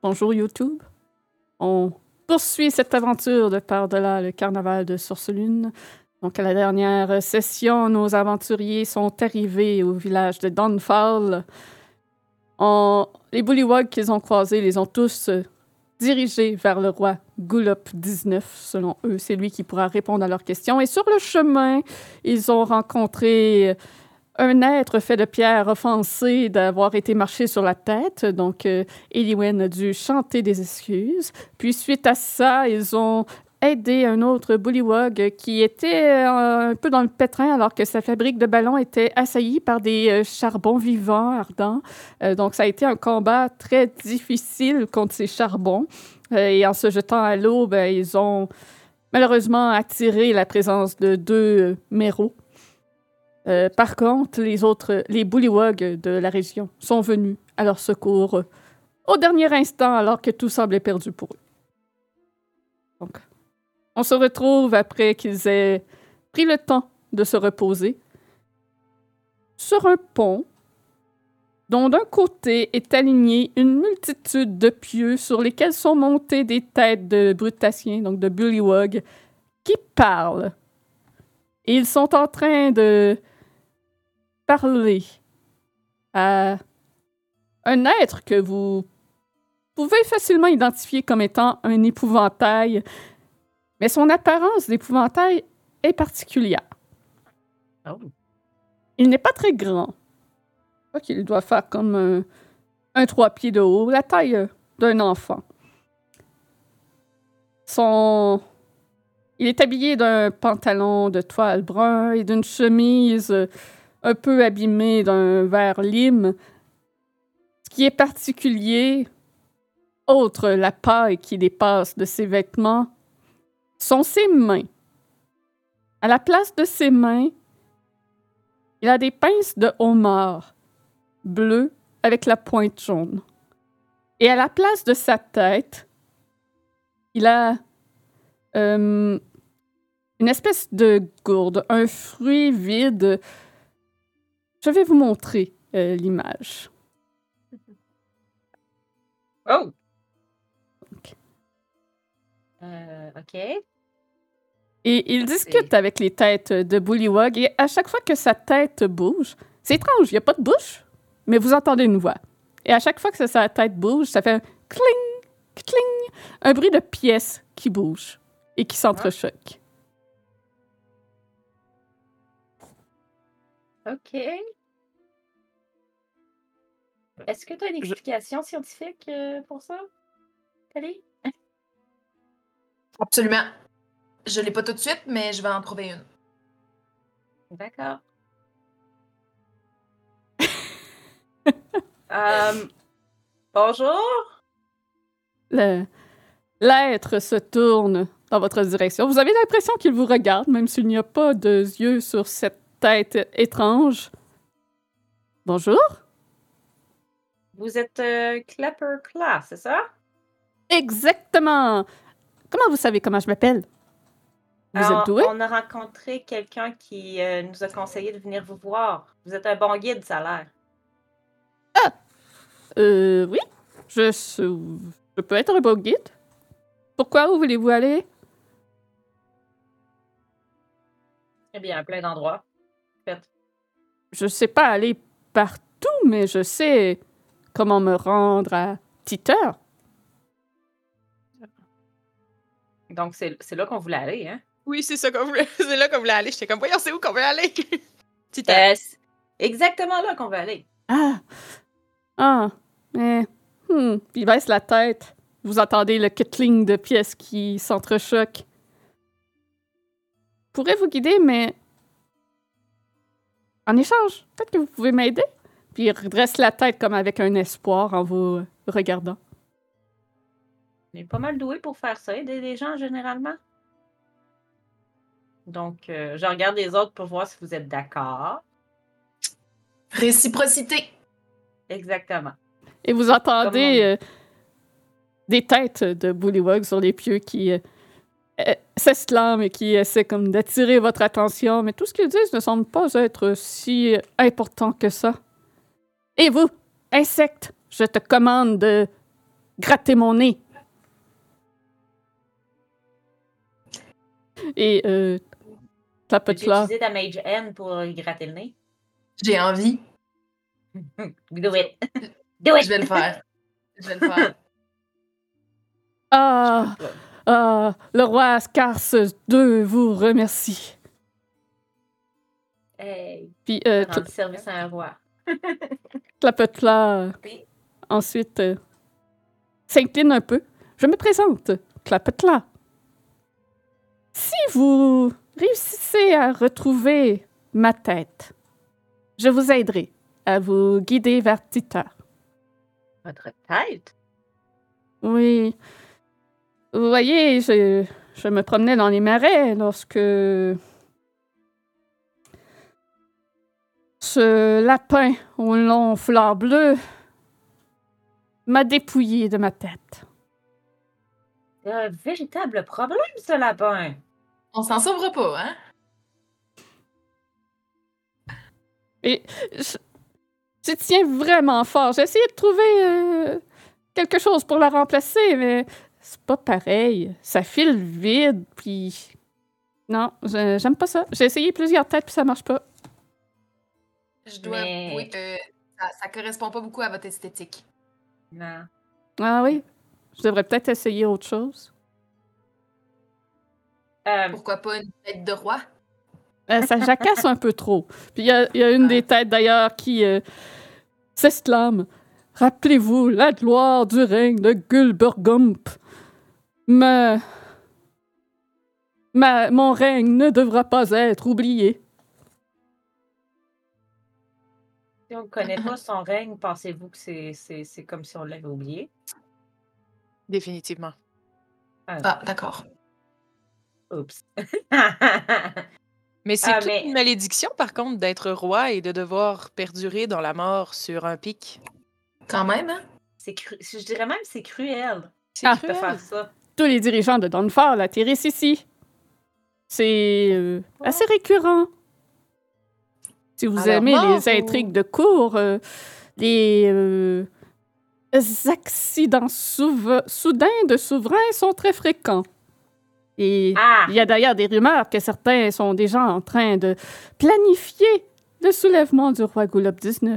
Bonjour YouTube. On poursuit cette aventure de par-delà le carnaval de Source-Lune. Donc, à la dernière session, nos aventuriers sont arrivés au village de Dawnfall. En... Les bullywogs qu'ils ont croisés les ont tous dirigés vers le roi Gulop XIX, selon eux. C'est lui qui pourra répondre à leurs questions. Et sur le chemin, ils ont rencontré un être fait de pierre offensé d'avoir été marché sur la tête. Donc, euh, Eliwen a dû chanter des excuses. Puis, suite à ça, ils ont aidé un autre bullywog qui était euh, un peu dans le pétrin alors que sa fabrique de ballons était assaillie par des euh, charbons vivants ardents. Euh, donc, ça a été un combat très difficile contre ces charbons. Et en se jetant à l'eau, ben, ils ont malheureusement attiré la présence de deux méros. Euh, par contre, les autres, les bullywogs de la région sont venus à leur secours euh, au dernier instant alors que tout semblait perdu pour eux. Donc, on se retrouve après qu'ils aient pris le temps de se reposer sur un pont dont d'un côté est alignée une multitude de pieux sur lesquels sont montées des têtes de brutassiens, donc de bullywogs, qui parlent. Ils sont en train de parler à un être que vous pouvez facilement identifier comme étant un épouvantail, mais son apparence d'épouvantail est particulière. Oh. Il n'est pas très grand. Je crois qu'il doit faire comme un, un trois pieds de haut, la taille d'un enfant. Son... Il est habillé d'un pantalon de toile brun et d'une chemise un peu abîmée d'un vert lime. Ce qui est particulier, autre la paille qui dépasse de ses vêtements, sont ses mains. À la place de ses mains, il a des pinces de homard bleues avec la pointe jaune. Et à la place de sa tête, il a euh, une espèce de gourde, un fruit vide. Je vais vous montrer euh, l'image. Oh! Ok. Euh, OK. Et il discute avec les têtes de Bullywog et à chaque fois que sa tête bouge, c'est étrange, il n'y a pas de bouche, mais vous entendez une voix. Et à chaque fois que sa tête bouge, ça fait un cling, cling, un bruit de pièces qui bougent et qui s'entrechoquent. OK. Est-ce que tu as une Je- explication scientifique euh, pour ça, Kali? Absolument. Je l'ai pas tout de suite, mais je vais en trouver une. D'accord. Euh, bonjour. L'être se tourne dans votre direction. Vous avez l'impression qu'il vous regarde, même s'il n'y a pas de yeux sur cette tête étrange. Bonjour. Vous êtes euh, Clapper Class, c'est ça? Exactement. Comment vous savez comment je m'appelle? Vous Alors, êtes doué? On a rencontré quelqu'un qui euh, nous a conseillé de venir vous voir. Vous êtes un bon guide, ça a l'air. Euh, oui. Je, je peux être un bon guide. Pourquoi? Où voulez-vous aller? Eh bien, à plein d'endroits. Je sais pas aller partout, mais je sais comment me rendre à Titer. Donc, c'est c'est là qu'on voulait aller, hein? Oui, c'est ça qu'on voulait. C'est là qu'on voulait aller. J'étais comme, voyons, c'est où qu'on veut aller? Petit Euh, c'est exactement là qu'on veut aller. Ah! Ah! Mais... Hmm, il baisse la tête. Vous entendez le cutling de pièces qui s'entrechoquent. Je pourrais vous guider, mais... En échange, peut-être que vous pouvez m'aider? Puis il redresse la tête comme avec un espoir en vous regardant. On est pas mal doué pour faire ça, aider les gens généralement. Donc, euh, je regarde les autres pour voir si vous êtes d'accord. Réciprocité. Exactement. Et vous entendez euh, des têtes de bullywog sur les pieux qui euh, s'exclament et qui essaient comme d'attirer votre attention, mais tout ce qu'ils disent ne semble pas être si important que ça. Et vous, insecte, je te commande de gratter mon nez. Et euh, Peux-tu Clapetla, utiliser ta Mage N pour gratter le nez? J'ai envie. Do it! Do it! Je vais le faire. Je vais le faire. ah, ah, le roi Ascars II vous remercie. Hey, Puis euh, rendre service à un roi. Clapetla, Oui. ensuite, euh, s'incline un peu. Je me présente, Clapetla. Si vous réussissez à retrouver ma tête, je vous aiderai à vous guider vers Tita. Votre tête? Oui. Vous voyez, je, je me promenais dans les marais lorsque ce lapin au long foulard bleu m'a dépouillé de ma tête. C'est un véritable problème, ce lapin. On s'en sauvera pas, hein? Et je, je tiens vraiment fort. J'ai essayé de trouver euh, quelque chose pour la remplacer, mais c'est pas pareil. Ça file vide, puis... Non, j'aime pas ça. J'ai essayé plusieurs têtes, puis ça marche pas. Je dois Mais- avouer que ça, ça correspond pas beaucoup à votre esthétique. Non. Ah oui? Je devrais peut-être essayer autre chose. Euh, Pourquoi pas une tête de roi? Euh, ça jacasse un peu trop. Puis il y a, il y a une des têtes d'ailleurs qui euh, s'exclame Rappelez-vous la gloire du règne de Gulbergump. Ma, mon règne ne devra pas être oublié. si on ne connaît pas son règne, pensez-vous que c'est- c'est c'est comme si on l'avait oublié? Définitivement. Ah, d'accord. Oups. Mais c'est Ah, toute mais- une malédiction, par contre, d'être roi et de devoir perdurer dans la mort sur un pic. Quand même, hein? c'est cru... Je dirais même que c'est cruel C'est Ah. de cruel. faire ça? Tous les dirigeants de Dawnfall atterrissent ici. C'est euh, assez récurrent. Si vous Alors, aimez mort les ou- intrigues de cour, euh, les euh, accidents soudains de souverains sont très fréquents. Et Ah! il y a d'ailleurs des rumeurs que certains sont déjà en train de planifier le soulèvement du roi Goulob XIX.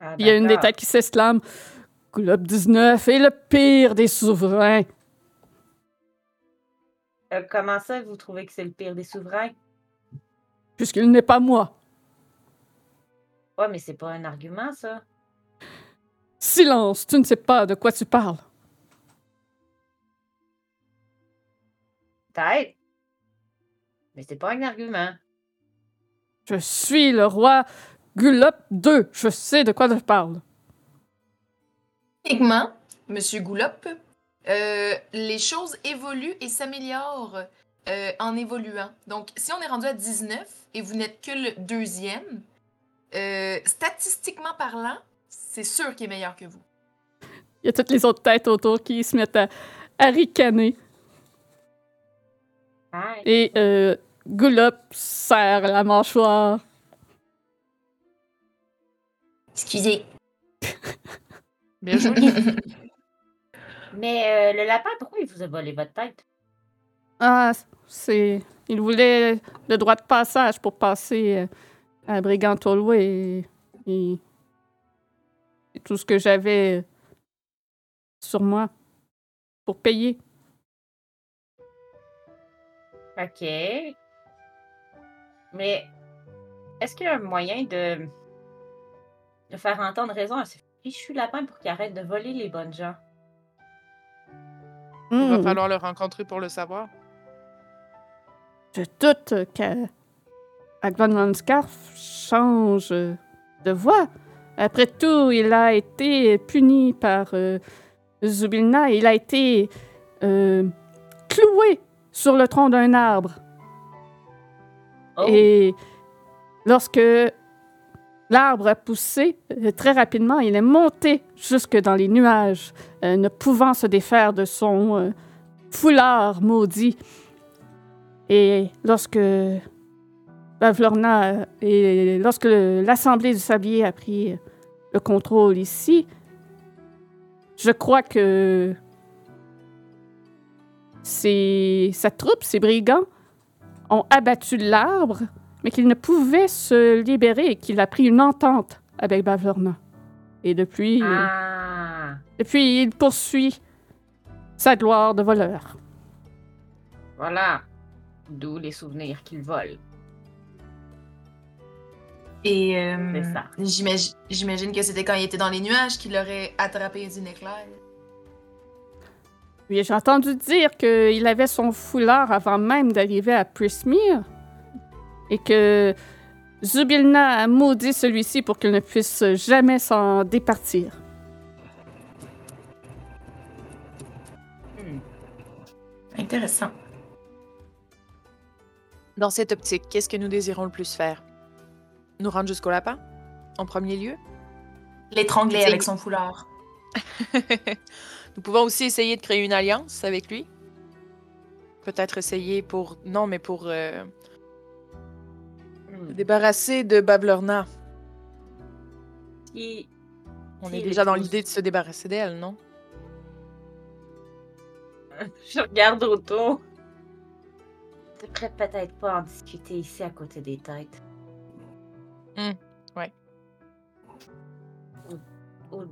Ah, Il y a une des têtes qui s'exclame Goulob XIX est le pire des souverains. Euh, comment ça, vous trouvez que c'est le pire des souverains? puisqu'il n'est pas moi. Ouais, mais c'est pas un argument, ça. Silence, tu ne sais pas de quoi tu parles. Peut-être. Mais c'est pas un argument. Je suis le roi Gulop II. Je sais de quoi je parle. Techniquement, Monsieur Goulop, euh, les choses évoluent et s'améliorent euh, en évoluant. Donc, si on est rendu à 19 et vous n'êtes que le deuxième, euh, statistiquement parlant, c'est sûr qu'il est meilleur que vous. Il y a toutes les autres têtes autour qui se mettent à, à ricaner. Et euh, Gulop serre la mâchoire. Excusez. Bien joué. Mais euh, le lapin, pourquoi il vous a volé votre tête? Ah, c'est. Il voulait le droit de passage pour passer euh, à Brigantolway et, et, et tout ce que j'avais sur moi pour payer. OK. Mais est-ce qu'il y a un moyen de, de faire entendre raison à ce fichu lapin pour qu'il arrête de voler les bonnes gens? Il va Hmm. falloir le rencontrer pour le savoir. Je doute qu'Agvan Lanscarf change de voix. Après tout, il a été puni par euh, Zubilna. Il a été euh, cloué sur le tronc d'un arbre. Oh, Et lorsque l'arbre a poussé, euh, très rapidement, il est monté jusque dans les nuages, euh, ne pouvant se défaire de son euh, foulard maudit. Et lorsque et lorsque l'Assemblée du Sablier a pris le contrôle ici, je crois que ces, sa troupe, ces brigands, ont abattu l'arbre, mais qu'il ne pouvait se libérer et qu'il a pris une entente avec Bavlorna. Et depuis, Ah, depuis, il poursuit sa gloire de voleur. voilà. D'où les souvenirs qu'il vole. Et euh, C'est ça. j'imagine j'imagine que c'était quand il était dans les nuages qu'il aurait attrapé d'une éclair. Oui, j'ai entendu dire qu'il avait son foulard avant même d'arriver à Prismere et que Zubilna a maudit celui-ci pour qu'il ne puisse jamais s'en départir. Hmm. Intéressant. Dans cette optique, qu'est-ce que nous désirons le plus faire? Nous rendre jusqu'au lapin? En premier lieu? L'étrangler avec son foulard. nous pouvons aussi essayer de créer une alliance avec lui. Peut-être essayer pour... Non, mais pour euh, Hmm. se débarrasser de Bablorna. On est déjà dans l'idée de se débarrasser d'elle, non? Je regarde autour. On devrait peut-être pas en discuter ici à côté des têtes. Hmm, ouais. Ou, ou,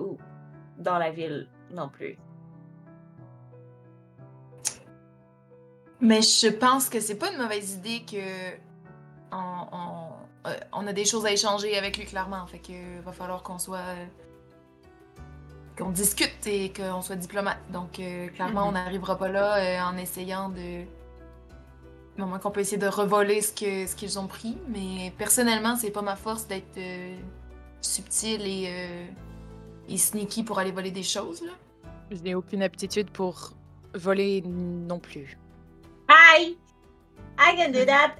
ou dans la ville non plus. Mais je pense que c'est pas une mauvaise idée que on, on- euh, on a des choses à échanger avec lui clairement. Fait que va falloir qu'on soit euh, qu'on discute et qu'on soit diplomate. Donc euh, clairement, on n'arrivera pas là euh, en essayant de au moins qu'on peut essayer de revoler ce que ce qu'ils ont pris. Mais personnellement, c'est pas ma force d'être euh, subtil et, euh, et sneaky pour aller voler des choses là. Je n'ai aucune aptitude pour voler non plus. Hi! I can do that!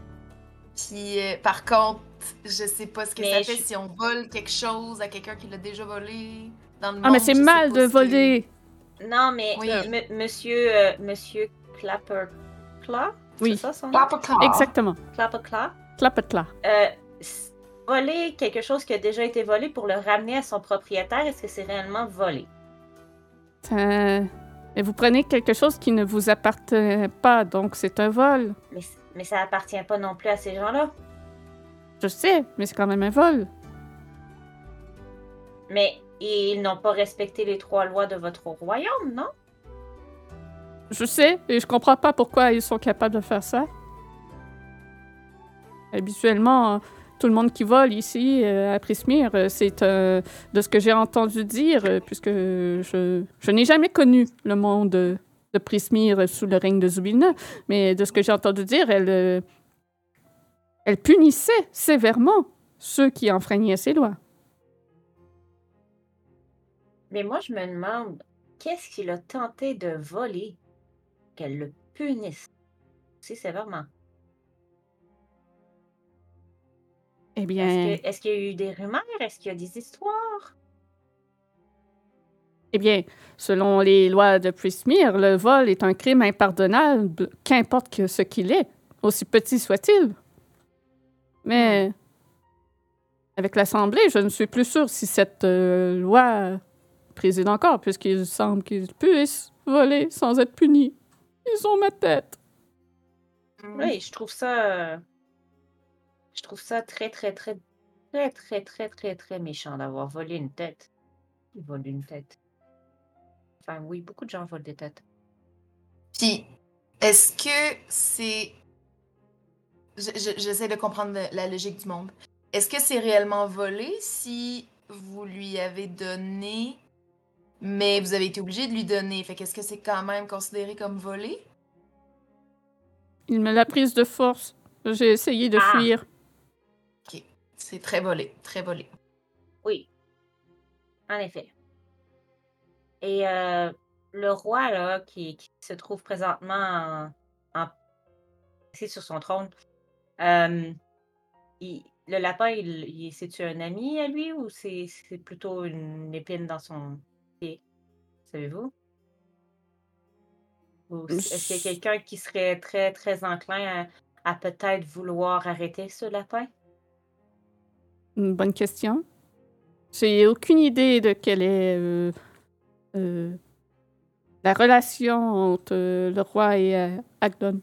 Puis euh, par contre, je sais pas ce que Mais ça fait je- si on vole quelque chose à quelqu'un qui l'a déjà volé dans le Ah, mais monde, c'est mal de si- voler. Non, mais Oui. m- monsieur, euh, monsieur Clapperclaw? Oui. C'est ça son nom? Clapperclaw. Exactement. Clapperclaw? Clapetla. Euh, voler quelque chose qui a déjà été volé pour le ramener à son propriétaire, est-ce que c'est réellement volé? Euh, Mais vous prenez quelque chose qui ne vous appartient pas, donc c'est un vol. Mais, mais ça appartient pas non plus à ces gens-là. Je sais, mais c'est quand même un vol. Mais ils n'ont pas respecté les trois lois de votre royaume, non? Je sais, et je comprends pas pourquoi ils sont capables de faire ça. Habituellement, tout le monde qui vole ici euh, à Prismire, euh, c'est euh, de ce que j'ai entendu dire, puisque je, je n'ai jamais connu le monde de Prismire sous le règne de Zubilna, mais de ce que j'ai entendu dire, elle, euh, elle punissait sévèrement ceux qui enfreignaient ses lois. Mais moi, je me demande, qu'est-ce qu'il a tenté de voler qu'elle le punisse si sévèrement? Eh bien, est-ce qu'il y a eu des rumeurs? Est-ce qu'il y a des histoires? Eh bien, selon les lois de Prismire, le vol est un crime impardonnable, qu'importe ce qu'il est, aussi petit soit-il. Mais avec l'Assemblée, je ne suis plus sûre si cette euh, loi préside encore, puisqu'il semble qu'ils puissent voler sans être punis. Ils ont ma tête. Oui, je trouve ça. Je trouve ça très, très, très, très, très, très, très, très méchant d'avoir volé une tête. Ils volent une tête. Enfin, oui, beaucoup de gens volent des têtes. Puis, est-ce que c'est. Je- je- J'essaie de comprendre la logique du monde. Est-ce que c'est réellement volé si vous lui avez donné, mais vous avez été obligé de lui donner? Fait qu'est-ce que c'est quand même considéré comme volé? Il me l'a prise de force. J'ai essayé de Ah. fuir. C'est très volé, très volé. Oui. En effet. Et euh, le roi, là, qui, qui se trouve présentement en, sur son trône, euh, il- le lapin, il, il- c'est-tu un ami à lui ou c'est c'est plutôt une épine dans son pied? Savez-vous? Est-ce qu'il y a quelqu'un qui serait très, très enclin à, à peut-être vouloir arrêter ce lapin? Une bonne question. J'ai aucune idée de quelle est euh, euh, la relation entre euh, le roi et euh, Agdon.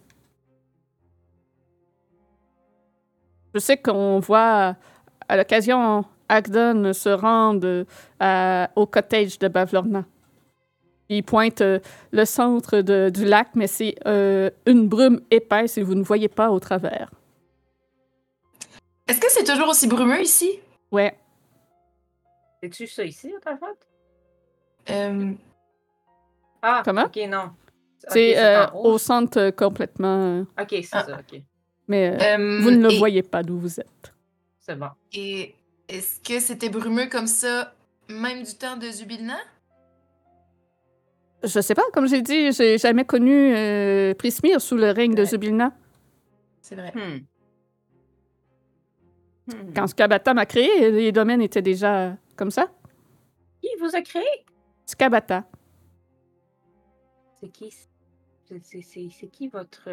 Je sais qu'on voit à l'occasion Agdon se rendre à- au cottage de Bavlorna. Il pointe euh, le centre de- du lac, mais c'est euh, une brume épaisse et vous ne voyez pas au travers. Est-ce que c'est toujours aussi brumeux ici? Ouais. C'est-tu ça ici, ta faute? Euh, Ah, Comment? ok, non. C'est euh, au centre euh, complètement. euh, Ok, c'est Ah. ça, ok. mais euh, euh, vous ne le et- voyez pas d'où vous êtes. C'est bon. Et est-ce que c'était brumeux comme ça, même du temps de Zubilna? Je sais pas, comme j'ai dit, j'ai jamais connu euh, Prismir sous le règne de. Zubilna. C'est vrai. Hmm. Hmm. Quand Skabata m'a créé, les domaines étaient déjà comme ça. Qui vous a créé? Skabata. C'est qui? C'est- qui votre?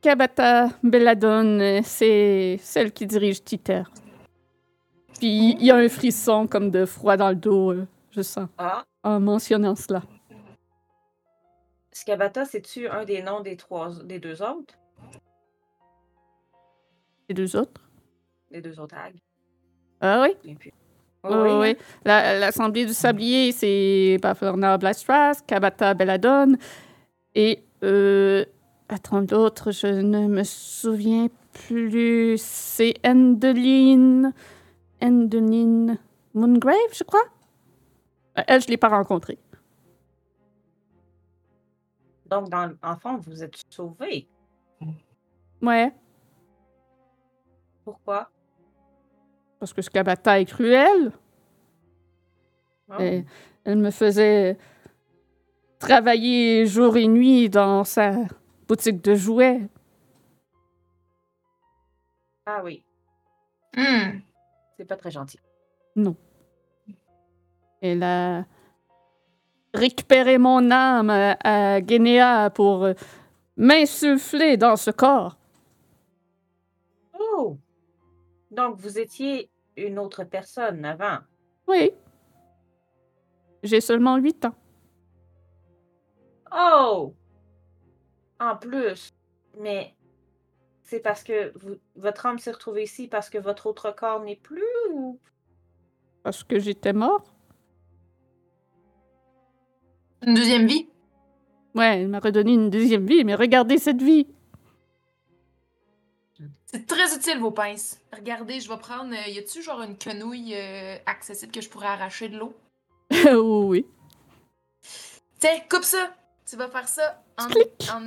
Skabata Belladone, c'est celle qui dirige Titer. Puis il y a un frisson comme de froid dans le dos, euh, je sens, Ah, en mentionnant cela. Skabata, c'est-tu un des noms des trois, des deux autres? Les deux autres? Des deux autres hags? Ah oui? Oui, Oh, oui, oui. La- L'Assemblée du Sablier, c'est Baflorna Blastras, Kabata Belladone. Et, euh, attends, l'autre, je ne me souviens plus. C'est Endeline. Endeline Moongrave, je crois. Euh, Elle, je ne l'ai pas rencontrée. Donc, dans, en fond, vous êtes sauvés. Ouais, Pourquoi? Parce que ce Kabata est cruel. Oh. Et elle me faisait travailler jour et nuit dans sa boutique de jouets. Ah oui, Hmm. c'est pas très gentil. Elle a récupéré mon âme à, Guénéa pour m'insuffler dans ce corps. Oh! Donc, vous étiez une autre personne avant. Oui. J'ai seulement huit ans. Oh! En plus, mais c'est parce que vous- votre âme s'est retrouvée ici parce que votre autre corps n'est plus ou... Parce que j'étais mort. Une deuxième vie? Ouais, elle m'a redonné une deuxième vie, mais regardez cette vie. C'est très utile, vos pinces. Regardez, je vais prendre. euh, y a-tu genre une quenouille euh, accessible que je pourrais arracher de l'eau? oui. Tiens, coupe ça! Tu vas faire ça en,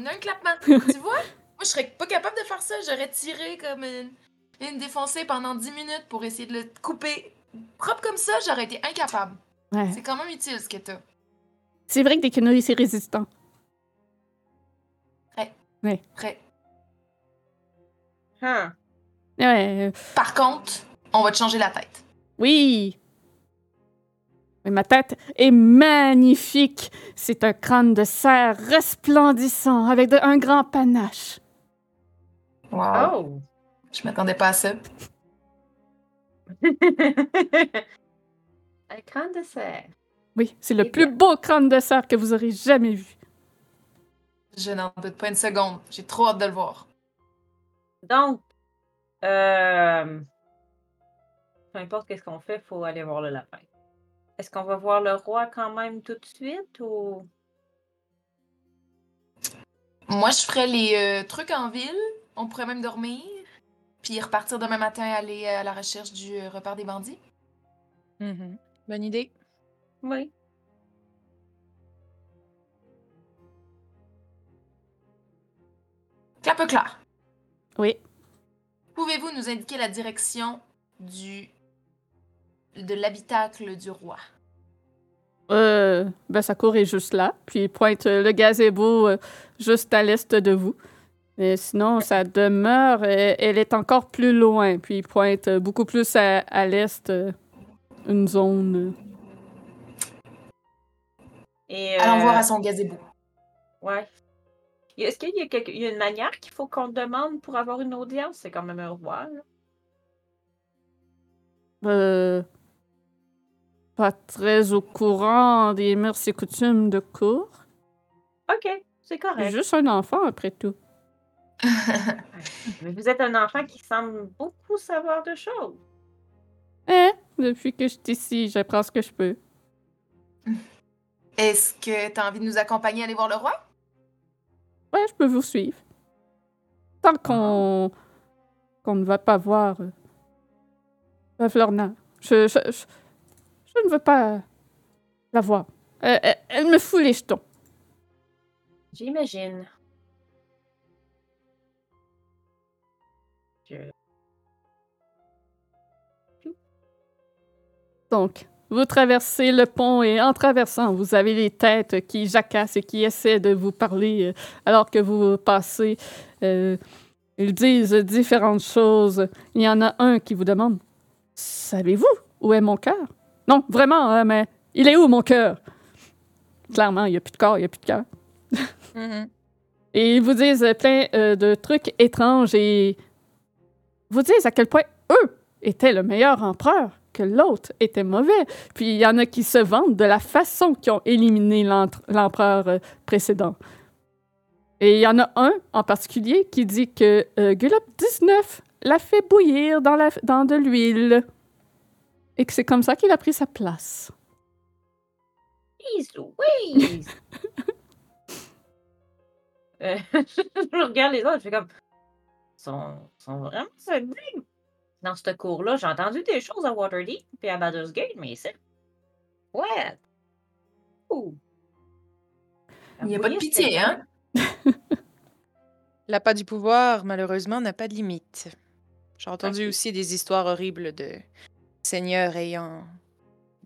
un clappement. tu vois? Moi, je serais pas capable de faire ça. J'aurais tiré comme une, une défoncée pendant 10 minutes pour essayer de le couper. Propre comme ça, j'aurais été incapable. Ouais. C'est quand même utile ce que t'as. C'est vrai que des quenouilles, c'est résistant. Prêt. Hein? Ouais, Par contre, on va te changer la tête. oui. Mais ma tête est magnifique. C'est un crâne de cerf resplendissant avec de- un grand panache. Wow. Oh! Je m'attendais pas à ça. Un crâne de cerf. Oui, c'est le Eh plus bien. beau crâne de cerf que vous aurez jamais vu. Je n'en doute pas une seconde. J'ai trop hâte de le voir. Donc, euh, peu importe qu'est-ce qu'on fait, il faut aller voir le lapin. Est-ce qu'on va voir le roi quand même tout de suite ou... Moi, je ferais les euh, trucs en ville. On pourrait même dormir. Puis repartir demain matin aller à la recherche du euh, repère des bandits. Mhm. Bonne idée. Oui. Clap clair. Oui. Pouvez-vous nous indiquer la direction du de l'habitacle du roi? Euh, ben, sa cour est juste là. Puis il pointe le gazebo euh, juste à l'est de vous. Mais sinon, sa demeure, elle est encore plus loin. Puis il pointe beaucoup plus à, à l'est, euh, une zone. euh. Et, Allons euh, voir à son gazebo. Ouais. Est-ce qu'il y, a quelque- il y a une manière qu'il faut qu'on demande pour avoir une audience? C'est quand même un roi, là. Euh, pas très au courant des mœurs et coutumes de cour. OK, c'est correct. juste un enfant, après tout. Mais vous êtes un enfant qui semble beaucoup savoir de choses. Eh, depuis que je suis ici, j'apprends ce que je peux. Est-ce que tu as envie de nous accompagner à aller voir le roi? Ouais, je peux vous suivre. Tant qu'on qu'on ne va pas voir euh, euh, Florna. Je, je, je, je ne veux pas la voir. Euh, elle, elle me fout les jetons. J'imagine. Donc, vous traversez le pont et en traversant, vous avez les têtes qui jacassent et qui essaient de vous parler euh, alors que vous passez. Euh, ils disent différentes choses. Il y en a un qui vous demande Savez-vous où est mon cœur? Non, vraiment, hein, mais il est où mon cœur? Clairement, il n'y a plus de corps, il n'y a plus de cœur. Mhm. Et ils vous disent plein euh, de trucs étranges et vous disent à quel point eux étaient le meilleur empereur, que l'autre était mauvais. Puis il y en a qui se vantent de la façon qu'ils ont éliminé l'empereur euh, précédent. Et il y en a un en particulier qui dit que euh, Gulop 19 l'a fait bouillir dans, la, dans de l'huile. Et que c'est comme ça qu'il a pris sa place. Euh, je regarde les autres, je fais comme. Ils sont, vraiment solides. Dans ce cours-là, j'ai entendu des choses à Waterdeep et à Baldur's Gate, mais c'est. Ouais! Ouh! Il n'y a pas de pitié, hein? L'appât du pouvoir, malheureusement, n'a pas de limite. J'ai entendu aussi des histoires horribles de seigneurs ayant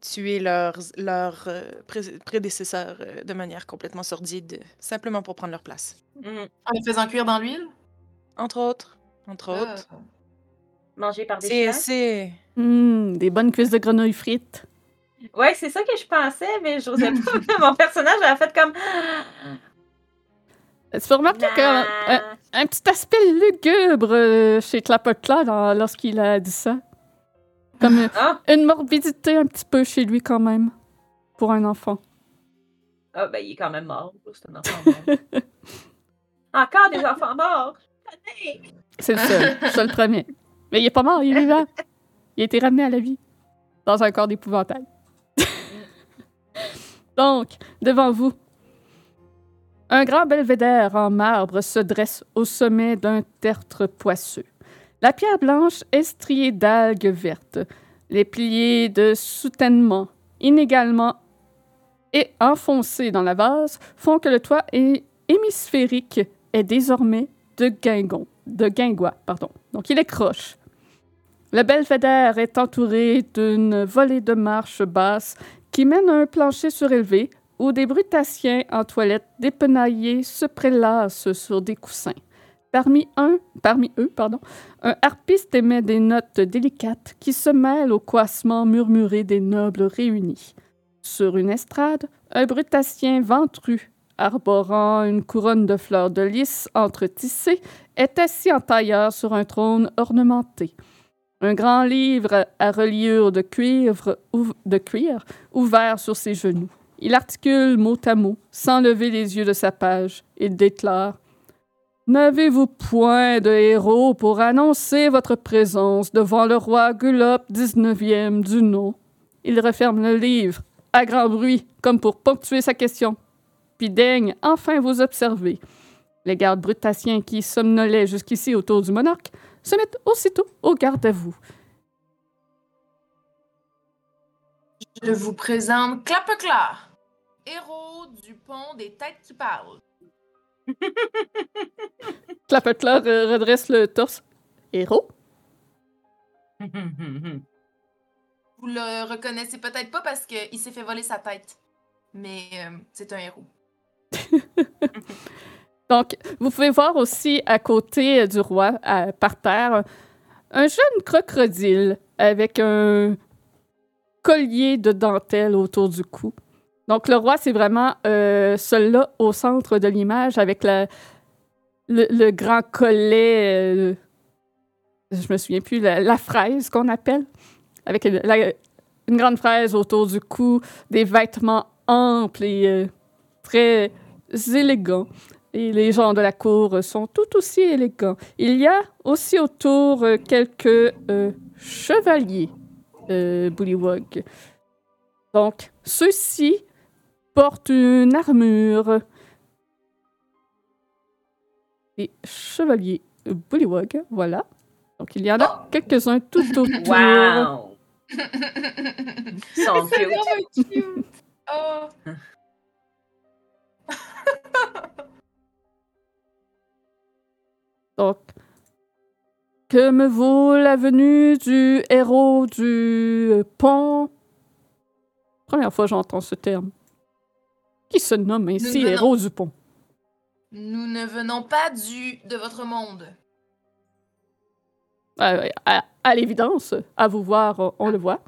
tué leurs, leurs euh, pré- prédécesseurs euh, de manière complètement sordide, simplement pour prendre leur place. Mm. En les faisant cuire dans l'huile? Entre autres. Entre autres. Mangé par des C'est, chiens? c'est... Hum, des bonnes cuisses de grenouilles frites. Ouais, c'est ça que je pensais, mais je n'osais pas. Mon personnage a fait comme. Tu peux remarquer que Nah. un, un petit aspect lugubre euh, chez Clapotla lorsqu'il a dit ça. Comme euh, Ah, une morbidité un petit peu chez lui quand même, pour un enfant. ah, ben, il est quand même mort. C'est un enfant mort. Encore des enfants morts! C'est le seul, te le promets. Mais il est pas mort, il est vivant. Il a été ramené à la vie, dans un corps d'épouvantail. Donc, devant vous, un grand belvédère en marbre se dresse au sommet d'un tertre poisseux. La pierre blanche est striée d'algues vertes. Les piliers de soutènement inégalement et enfoncés dans la vase font que le toit hé- hémisphérique est désormais de guingon, de guingois, pardon. Donc il est croche. Le belvédère est entouré d'une volée de marches basses qui mène à un plancher surélevé où des brutassiens en toilette dépenaillés se prélassent sur des coussins. Parmi, eux, pardon, un harpiste émet des notes délicates qui se mêlent au coassement murmuré des nobles réunis. Sur une estrade, un brutassien ventru, arborant une couronne de fleurs de lys entretissées, est assis en tailleur sur un trône ornementé. Un grand livre à reliure de cuivre, ouv- de cuir ouvert sur ses genoux. Il articule mot à mot, sans lever les yeux de sa page. Il déclare N'avez-vous point de héros pour annoncer votre présence devant le roi Gulop, 19e du nom Il referme le livre, à grand bruit, comme pour ponctuer sa question, puis daigne enfin vous observer. Les gardes brutassiens qui somnolaient jusqu'ici autour du monarque se mettent aussitôt au garde à vous. Je vous présente Clapecla, héros du pont des têtes qui parlent. Clapetla re- redresse le torse. Héros? Vous le reconnaissez peut-être pas parce qu'il s'est fait voler sa tête. Mais euh, c'est un héros. Donc, vous pouvez voir aussi à côté euh, du roi, par terre, un jeune crocodile avec un collier de dentelle autour du cou. Donc, le roi, c'est vraiment euh, celui-là au centre de l'image avec le, grand collet, euh, je me souviens plus, la, fraise qu'on appelle, avec une grande fraise autour du cou, des vêtements amples et euh, très élégants. Et les gens de la cour sont tout aussi élégants. Il y a aussi autour euh, quelques euh, chevaliers euh, Bullywug. Donc, ceux-ci portent une armure. Les chevaliers Bullywug, voilà. Donc, il y en a quelques-uns tout autour. Wow! Sont cute. Oh. Donc, que me vaut la venue du héros du euh, pont? Première fois que j'entends ce terme. Qui se nomme ainsi ne- héros du pont? Nous ne venons pas du de votre monde. Euh, à à l'évidence, à vous voir, on- on le voit.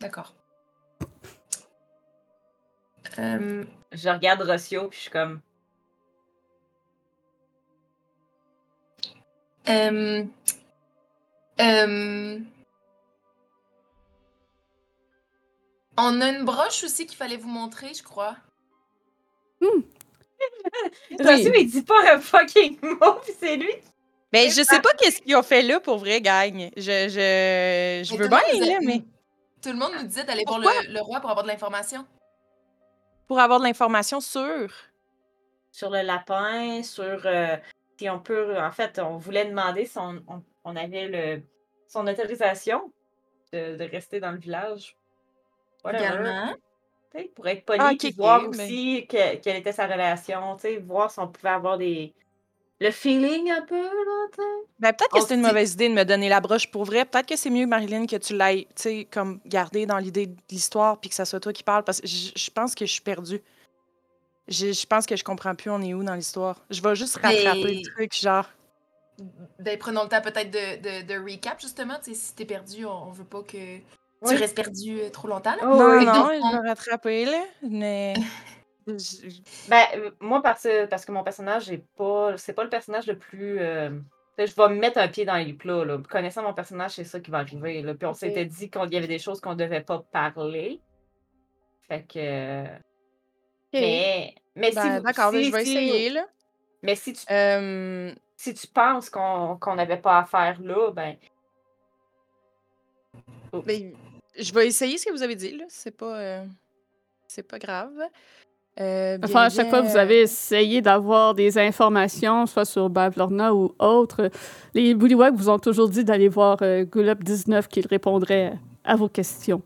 D'accord. Euh, Je regarde Rossio, puis je suis comme. Euh, euh, on a une broche aussi qu'il fallait vous montrer, je crois. Rossio, il dit pas un fucking mot, puis c'est lui. Mais Ben, je sais pas qu'est-ce qu'ils ont fait là pour vrai, gang. Je, je, je veux bien, là, mais Tout le monde nous disait d'aller voir le roi pour avoir de l'information. pour avoir de l'information sur? Sur le lapin, sur euh, si on peut. En fait, on voulait demander si on, on- on avait le, son autorisation de, de rester dans le village. Sais, pour être poli, Ah, ok, puis ok, voir mais- aussi que- quelle était sa relation, tu sais, voir si on pouvait avoir des. Le feeling un peu, là, tu sais. Ben, peut-être que c'était une mauvaise idée de me donner la broche pour vrai. Peut-être que c'est mieux, Marilyn, que tu l'ailles, tu sais, comme garder dans l'idée de l'histoire puis que ça soit toi qui parle parce que je pense que je suis perdue. Je je pense que je comprends plus on est où dans l'histoire. Je vais juste rattraper Mais- le truc, genre. Ben, prenons le temps peut-être de, de, de recap, justement. Tu sais, si t'es perdu, on, on veut pas que tu restes perdu euh, trop longtemps. Là. Oh, non, oui. non, je on- vais rattraper, là. Mais. je- Ben, euh, moi, parce, que- parce que mon personnage est pas. C'est pas le personnage le plus. euh, Je vais me mettre un pied dans les plats. Là. Connaissant mon personnage, c'est ça qui va arriver. Là. Puis on s'était dit qu'il y avait des choses qu'on devait pas parler. Fait que. Mais. Mais Ben, si vous- D'accord, ben, si- je vais si- essayer, là. Mais si tu, Euh, si tu penses qu'on qu'on n'avait pas à faire là, ben. Ben, je vais essayer ce que vous avez dit, là. C'est pas, euh, c'est pas grave. Euh, bien, Enfin, à chaque fois que vous avez essayé d'avoir des informations, soit sur Bavlorna ou autre, les Bullywug vous ont toujours dit d'aller voir euh, Gulop 19 qu'il répondrait à vos questions.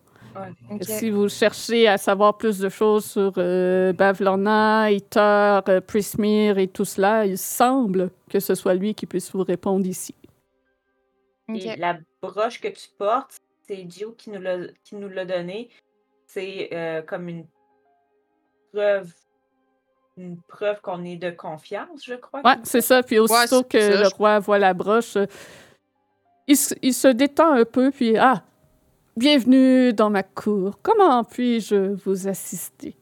Si vous cherchez à savoir plus de choses sur euh, Bavlorna, Iter, euh, Prismir et tout cela, il semble que ce soit lui qui puisse vous répondre ici. Et la broche que tu portes, c'est Joe qui nous l'a qui nous l'a donné. C'est euh, comme une preuve. Une preuve qu'on est de confiance, je crois. Ouais, c'est ça. Puis aussitôt c'est que ça, le je- roi voit la broche, euh, il, se- il se détend un peu, puis Ah, bienvenue dans ma cour. Comment puis-je vous assister?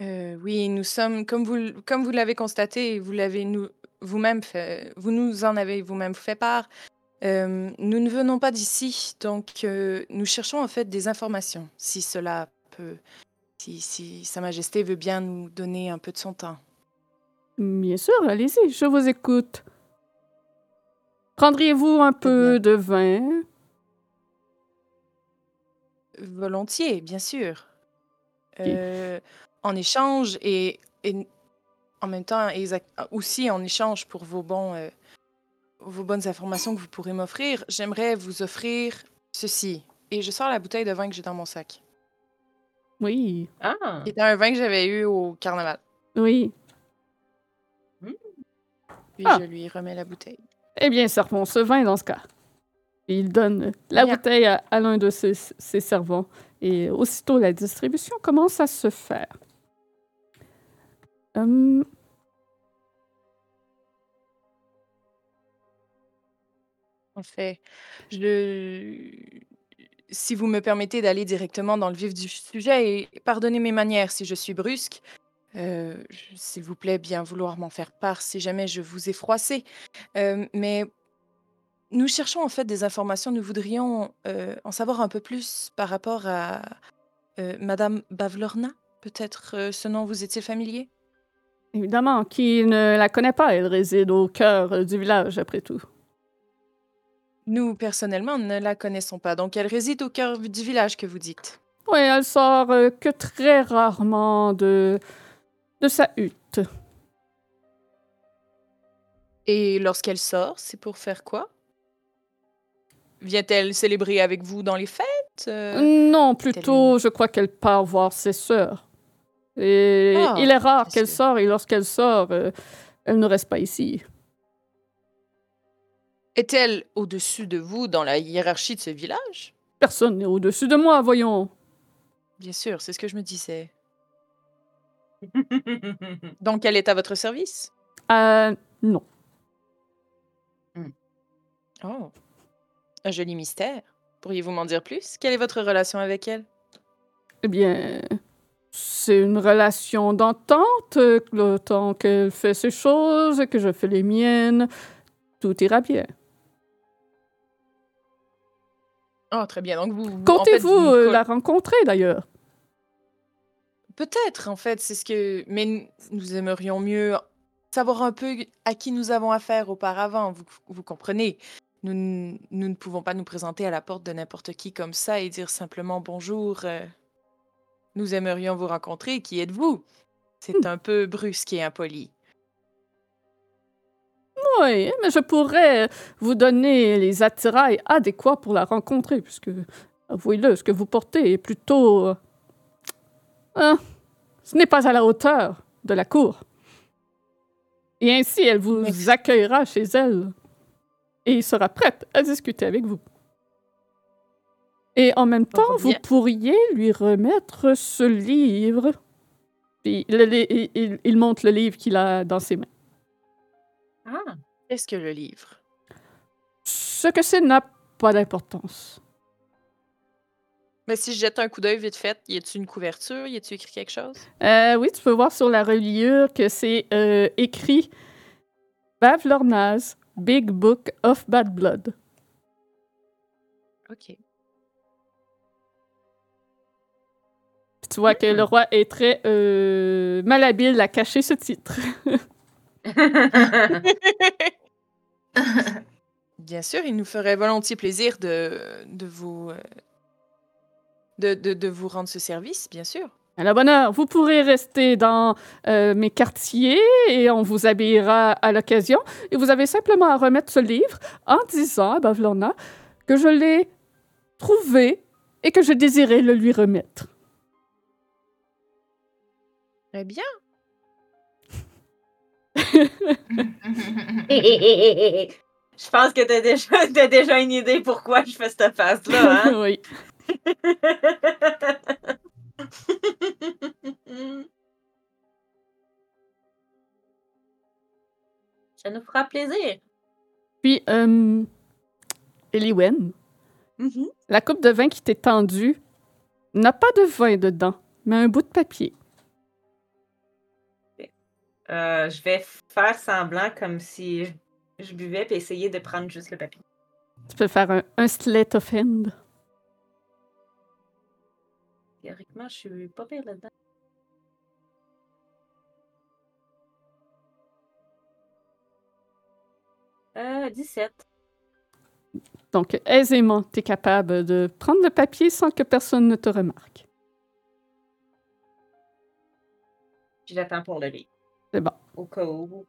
Euh, oui, nous sommes, comme vous, comme vous l'avez constaté, vous l'avez nous vous-même fait, vous nous en avez vous-même fait part. euh, nous ne venons pas d'ici, donc euh, nous cherchons en fait des informations, si cela peut, si, si Sa Majesté veut bien nous donner un peu de son temps. Bien sûr, allez-y, je vous écoute. Prendriez-vous un peu de vin? Volontiers, bien sûr. Euh, en échange et, et en même temps exact- aussi en échange pour vos bons euh, vos bonnes informations que vous pourrez m'offrir, j'aimerais vous offrir ceci. Et je sors la bouteille de vin que j'ai dans mon sac. Oui, Ah! Qui était un vin que j'avais eu au carnaval. oui. Puis Ah. je lui remets la bouteille. Eh bien, servons ce vin dans ce cas. Et il donne la Bien. bouteille à, à l'un de ses, ses servants. Et aussitôt, la distribution commence à se faire. Hum, En fait, je... si vous me permettez d'aller directement dans le vif du sujet, et pardonnez mes manières si je suis brusque, euh, s'il vous plaît, bien vouloir m'en faire part si jamais je vous ai froissé. Euh, mais nous cherchons en fait des informations. Nous voudrions euh, en savoir un peu plus par rapport à euh, Madame Bavlorna. Peut-être euh, ce nom vous est-il familier? Évidemment, qui ne la connaît pas, elle réside au cœur du village, après tout. Nous, personnellement, ne la connaissons pas. Donc, elle réside au cœur du village que vous dites? Oui, elle sort que très rarement de, de sa hutte. Et lorsqu'elle sort, c'est pour faire quoi? Vient-elle célébrer avec vous dans les fêtes Euh, Non, plutôt, je crois qu'elle part voir ses sœurs. Et Ah, il est rare qu'elle sœurs. sort, et lorsqu'elle sort, euh, elle ne reste pas ici. Est-elle au-dessus de vous dans la hiérarchie de ce village? Personne n'est au-dessus de moi, voyons. Bien sûr, c'est ce que je me disais. Donc, elle est à votre service? Euh, non. Oh. Un joli mystère. Pourriez-vous m'en dire plus? Quelle est votre relation avec elle? Eh bien, c'est une relation d'entente. euh, Le temps qu'elle fait ses choses et que je fais les miennes, tout ira bien. Oh, très bien. Donc, vous. vous- en fait, Comptez-vous vous euh, la rencontrer, d'ailleurs? Peut-être, en fait, c'est ce que. Mais nous aimerions mieux savoir un peu à qui nous avons affaire auparavant. Vous, vous comprenez? Nous, n- nous ne pouvons pas nous présenter à la porte de n'importe qui comme ça et dire simplement bonjour. euh, nous aimerions vous rencontrer. Qui êtes-vous? C'est un peu brusque et impoli. Oui, mais je pourrais vous donner les attirails adéquats pour la rencontrer, puisque, avouez-le, ce que vous portez est plutôt... euh, hein, ce n'est pas à la hauteur de la cour. Et ainsi, elle vous Merci. accueillera chez elle et sera prête à discuter avec vous. Et en même temps, vous pourriez lui remettre ce livre. Puis il- il- il montre le livre qu'il a dans ses mains. Ah, Qu'est-ce que le livre? Ce que c'est n'a pas d'importance. Mais si je jette un coup d'œil vite fait, y a-t-il une couverture? Y a-t-il écrit quelque chose? Euh, oui, tu peux voir sur la reliure que c'est euh, écrit Bavlornaz, Big Book of Bad Blood. Ok. Puis tu vois que le roi est très euh, malhabile à cacher ce titre. Bien sûr, il nous ferait volontiers plaisir de, de vous euh, de, de, de vous rendre ce service, bien sûr. À la bonne heure, vous pourrez rester dans euh, mes quartiers et on vous habillera à l'occasion. Et vous avez simplement à remettre ce livre en disant à Bavlorna que je l'ai trouvé et que je désirais le lui remettre. Très bien. Je pense que t'as déjà, t'as déjà une idée pourquoi je fais cette face-là, hein? oui. Ça nous fera plaisir. Puis, euh, Eliwen, Mhm. la coupe de vin qui t'est tendue n'a pas de vin dedans, mais un bout de papier. Euh, je vais faire semblant comme si je, je buvais puis essayer de prendre juste le papier. Tu peux faire un, un sleight of hand. Théoriquement, je suis pas pire là-dedans. Euh, 17. Donc, aisément, tu es capable de prendre le papier sans que personne ne te remarque. Puis j'attends pour le lire. C'est bon. Au cas où.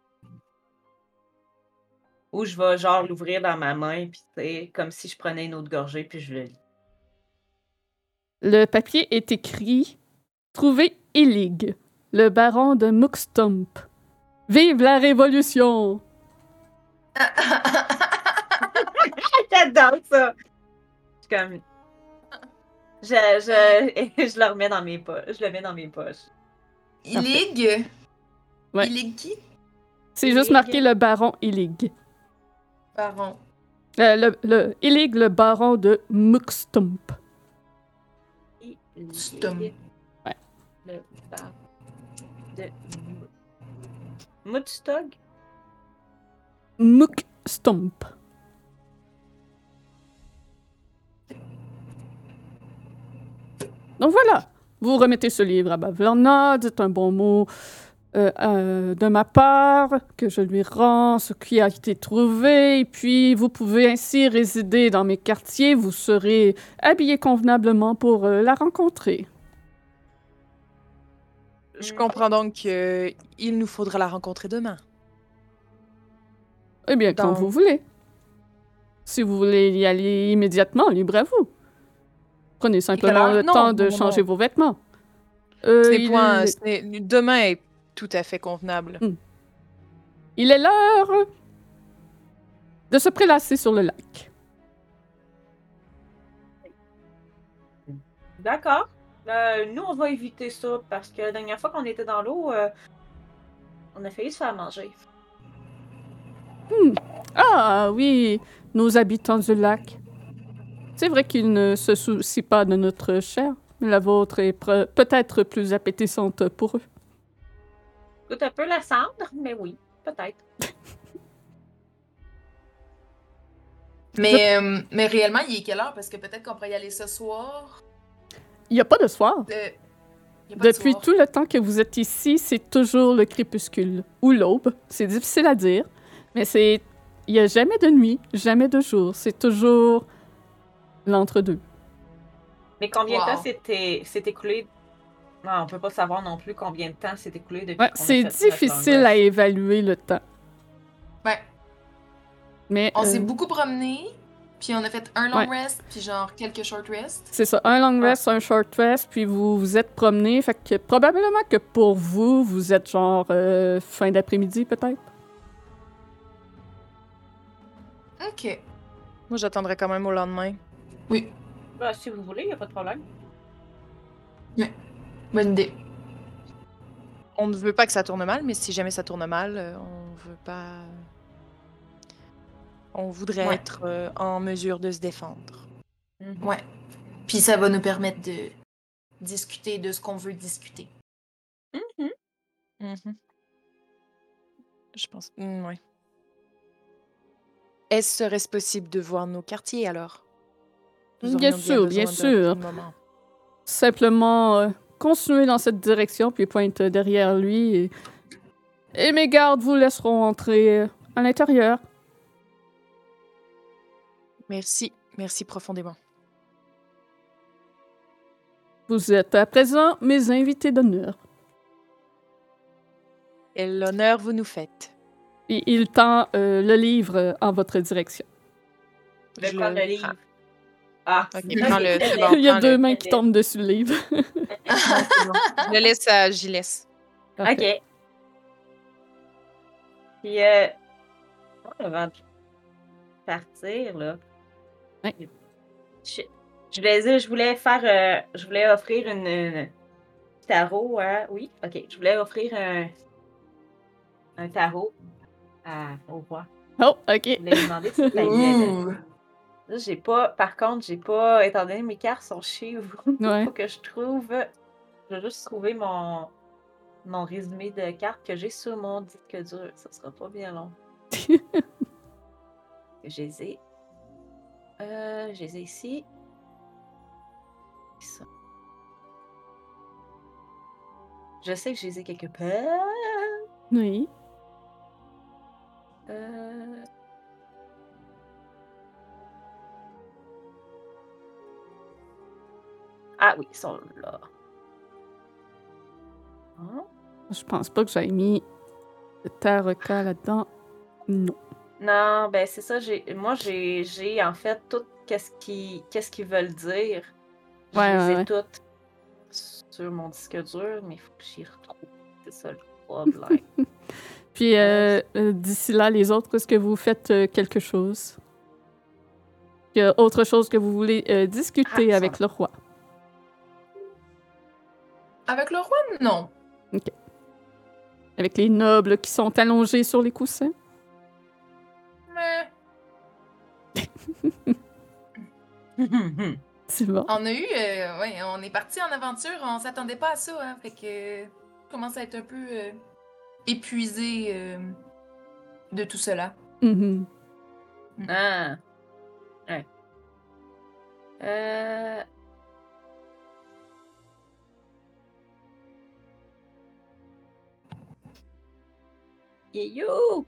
Ou je vais genre l'ouvrir dans ma main, puis c'est comme si je prenais une autre gorgée, puis je le lis. Le papier est écrit Trouver Illig, le baron de Muxtump. Vive la Révolution! J'adore ça! Je comme. Je, je, je le remets dans mes poches. Je le mets dans mes poches. Illig Ouais. Illig qui? C'est juste marqué le baron Illig. Baron. Euh, le, le Illig, le baron de Muxtump. Stum. Ouais. Le bar. Donc voilà, vous remettez ce livre à Baverna, dites un bon mot euh, euh, de ma part, que je lui rends ce qui a été trouvé, et puis vous pouvez ainsi résider dans mes quartiers, vous serez habillé convenablement pour euh, la rencontrer. Je comprends donc qu'il nous faudra la rencontrer demain. Eh bien, quand vous voulez. Si vous voulez y aller immédiatement, libre à vous. Prenez simplement le Non, temps de non, changer non. vos vêtements. Il, point- Demain est tout à fait convenable. il est l'heure de se prélasser sur le lac. D'accord. Euh, nous, on va éviter ça parce que la dernière fois qu'on était dans l'eau, euh, on a failli se faire manger. Ah oui, nos habitants du lac. C'est vrai qu'ils ne se soucient pas de notre chair, la vôtre est peut-être plus appétissante pour eux. Goûte un peu la cendre, mais oui, peut-être. Mais, euh, mais réellement, il est quelle heure? Parce que peut-être qu'on pourrait y aller ce soir. Il n'y a pas de soir. Euh, il y a pas de Depuis soir. tout le temps que vous êtes ici, c'est toujours le crépuscule ou l'aube. C'est difficile à dire, mais c'est il n'y a jamais de nuit, jamais de jour. C'est toujours l'entre-deux. Mais combien de Wow. temps s'est écoulé? Non, on peut pas savoir non plus combien de temps s'est écoulé depuis Ouais, c'est difficile à évaluer le temps. Ouais. Mais On s'est euh, beaucoup promené, puis on a fait un long Ouais. rest, puis genre quelques short rests. c'est ça, un long Ah. rest, un short rest, puis vous vous êtes promené. Fait que probablement que pour vous, vous êtes genre euh, fin d'après-midi peut-être? Ok. Moi, j'attendrai quand même au lendemain. Oui, Bah, si vous voulez, il a pas de problème. Bonne idée. On ne veut pas que ça tourne mal, mais si jamais ça tourne mal, euh, on veut pas. On voudrait Ouais. être euh, en mesure de se défendre. Mhm. Ouais. Puis ça va nous permettre de discuter de ce qu'on veut discuter. Mhm. Mhm. Je pense. Mm, ouais. Est-ce serait-ce possible de voir nos quartiers alors? Nous Bien sûr, bien sûr. simplement euh, continuer dans cette direction, puis pointe derrière lui. Et, et mes gardes vous laisseront entrer à l'intérieur. Merci, merci profondément. Vous êtes à présent mes invités d'honneur. Quel honneur vous nous faites. Et il tend euh, le livre en votre direction. Je le livre. Ah, Ok, c'est- prends le- c'est c'est le- bon. il y a deux le- mains qui tombent dessus le livre. Je le laisse à Gilles. Parfait. Ok. Puis, euh, avant de partir, là. Ouais. Je, je voulais dire, je voulais faire, euh, je voulais offrir une, une tarot, hein, oui, ok. Je voulais offrir un, un tarot à, au roi. Oh, ok. Je voulais demander si ça j'ai pas, par contre, j'ai pas, étant donné mes cartes sont chez vous, Ouais. faut que je trouve, je vais juste trouver mon, mon résumé de cartes que j'ai sur mon disque dur. Ça sera pas bien long. je les ai. Euh, je les ai ici. Ça. Je sais que je les ai quelque part. Oui. Euh... Ah oui, ils sont là. Hein? Je pense pas que j'aille mis de tarot là-dedans. Non. Non, ben c'est ça. J'ai, moi, j'ai, j'ai en fait tout qu'est-ce qu'est-ce qu'ils veulent dire. Je Ouais, les ouais, ai ouais. toutes sur mon disque dur, mais il faut que j'y retrouve. C'est ça le problème. Puis euh, euh, d'ici là, les autres, est-ce que vous faites euh, quelque chose? Il y a autre chose que vous voulez euh, discuter Ah, ça. avec le roi? Avec le roi, non. Avec les nobles qui sont allongés sur les coussins? Mais C'est bon. on a eu, euh, ouais, on est parti en aventure, on s'attendait pas à ça, hein, fait que je commence à être un peu euh, épuisé euh, de tout cela. Mhm. ah. Ouais. Euh... you!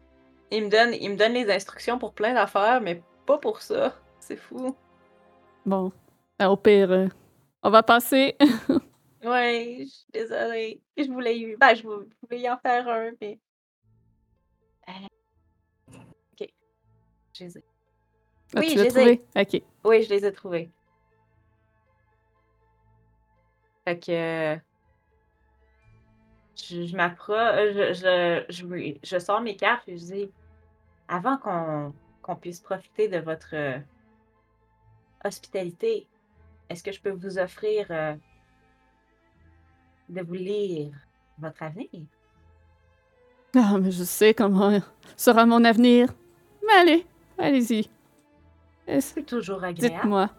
Il me, donne, il me donne les instructions pour plein d'affaires, mais pas pour ça. C'est fou. Bon, ben, au pire, euh, on va passer. Ouais, je suis désolée. Je voulais. Ben, je vou- voulais y en faire un, mais... Euh, Ok. Je les ai. Ah, Oui, tu je les trouvé? ai. Ok. Oui, je les ai trouvés. Fait que... Je, je m'approche, je, je, je, je sors mes cartes et je dis, avant qu'on qu'on puisse profiter de votre euh, hospitalité, est-ce que je peux vous offrir euh, de vous lire votre avenir? Ah, mais je sais comment sera mon avenir. Mais allez, allez-y. Euh, C'est toujours agréable. Dites-moi.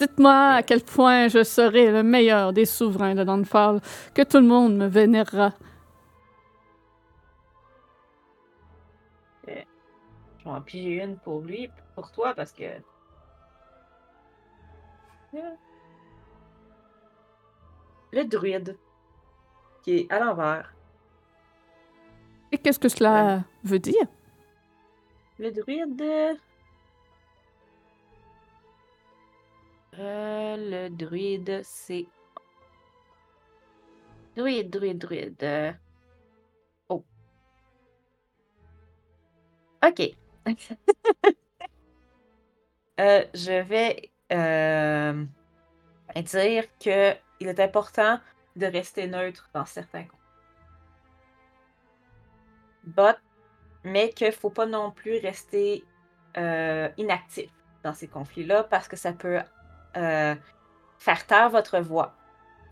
Dites-moi à quel point je serai le meilleur des souverains de Downfall, que tout le monde me vénérera. Je vais en piger une pour lui, pour toi, parce que. Le druide, qui est à l'envers. Et qu'est-ce que cela veut dire? Le druide. Euh, le druide, c'est. Druide, druide, druide. Oh. Ok. Euh, je vais euh, dire que il est important de rester neutre dans certains. But, mais qu'il ne faut pas non plus rester inactif dans ces conflits-là parce que ça peut euh, faire taire votre voix.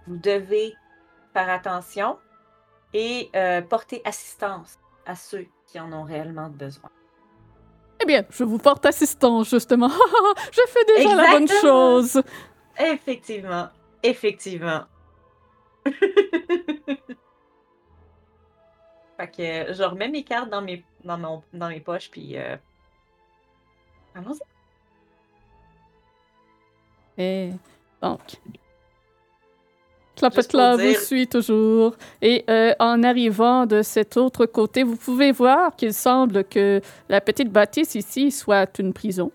Vous devez faire attention et euh, porter assistance à ceux qui en ont réellement besoin. Eh bien, je vous porte assistance, justement. je fais déjà la bonne Exactement. chose. Effectivement, effectivement. fait que je remets mes cartes dans mes, dans mon, dans mes poches, puis euh, allons-y. Et donc, Juste Clopetla pour vous dire- suit toujours. Et euh, en arrivant de cet autre côté, vous pouvez voir qu'il semble que la petite bâtisse ici soit une prison.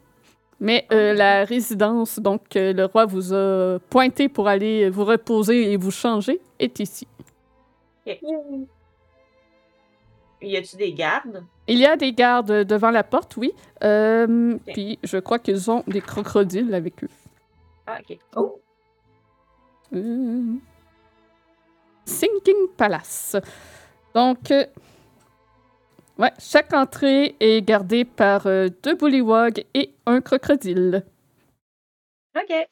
Mais euh, Ah. la résidence, donc euh, le roi vous a pointé pour aller vous reposer et vous changer, est ici. Y a-tu des gardes? Il y a des gardes devant la porte, oui. Puis je crois qu'ils ont des crocodiles avec eux. Ah, ok. Oh! Euh, Sinking Palace. Donc, euh, ouais, chaque entrée est gardée par euh, deux bullywogs et un crocodile. Ok.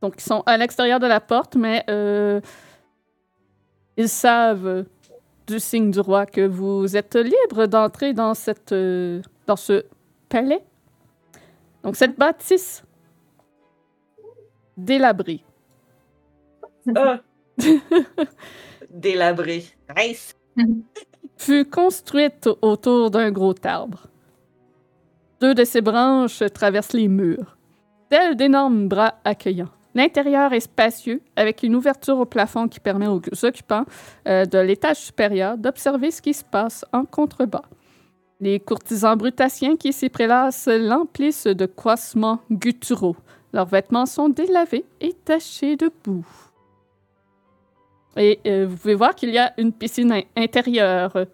Donc, ils sont à l'extérieur de la porte, mais euh, ils savent du signe du roi que vous êtes libre d'entrer dans, cette, euh, dans ce palais. Donc, cette bâtisse délabrée. Ah! Délabré. Nice! fut construite autour d'un gros arbre. Deux de ses branches traversent les murs, tels d'énormes bras accueillants. L'intérieur est spacieux, avec une ouverture au plafond qui permet aux occupants euh, de l'étage supérieur d'observer ce qui se passe en contrebas. Les courtisans brutassiens qui s'y prélassent l'emplissent de coissements gutturaux. Leurs vêtements sont délavés et tachés de boue. Et euh, vous pouvez voir qu'il y a une piscine in- intérieure.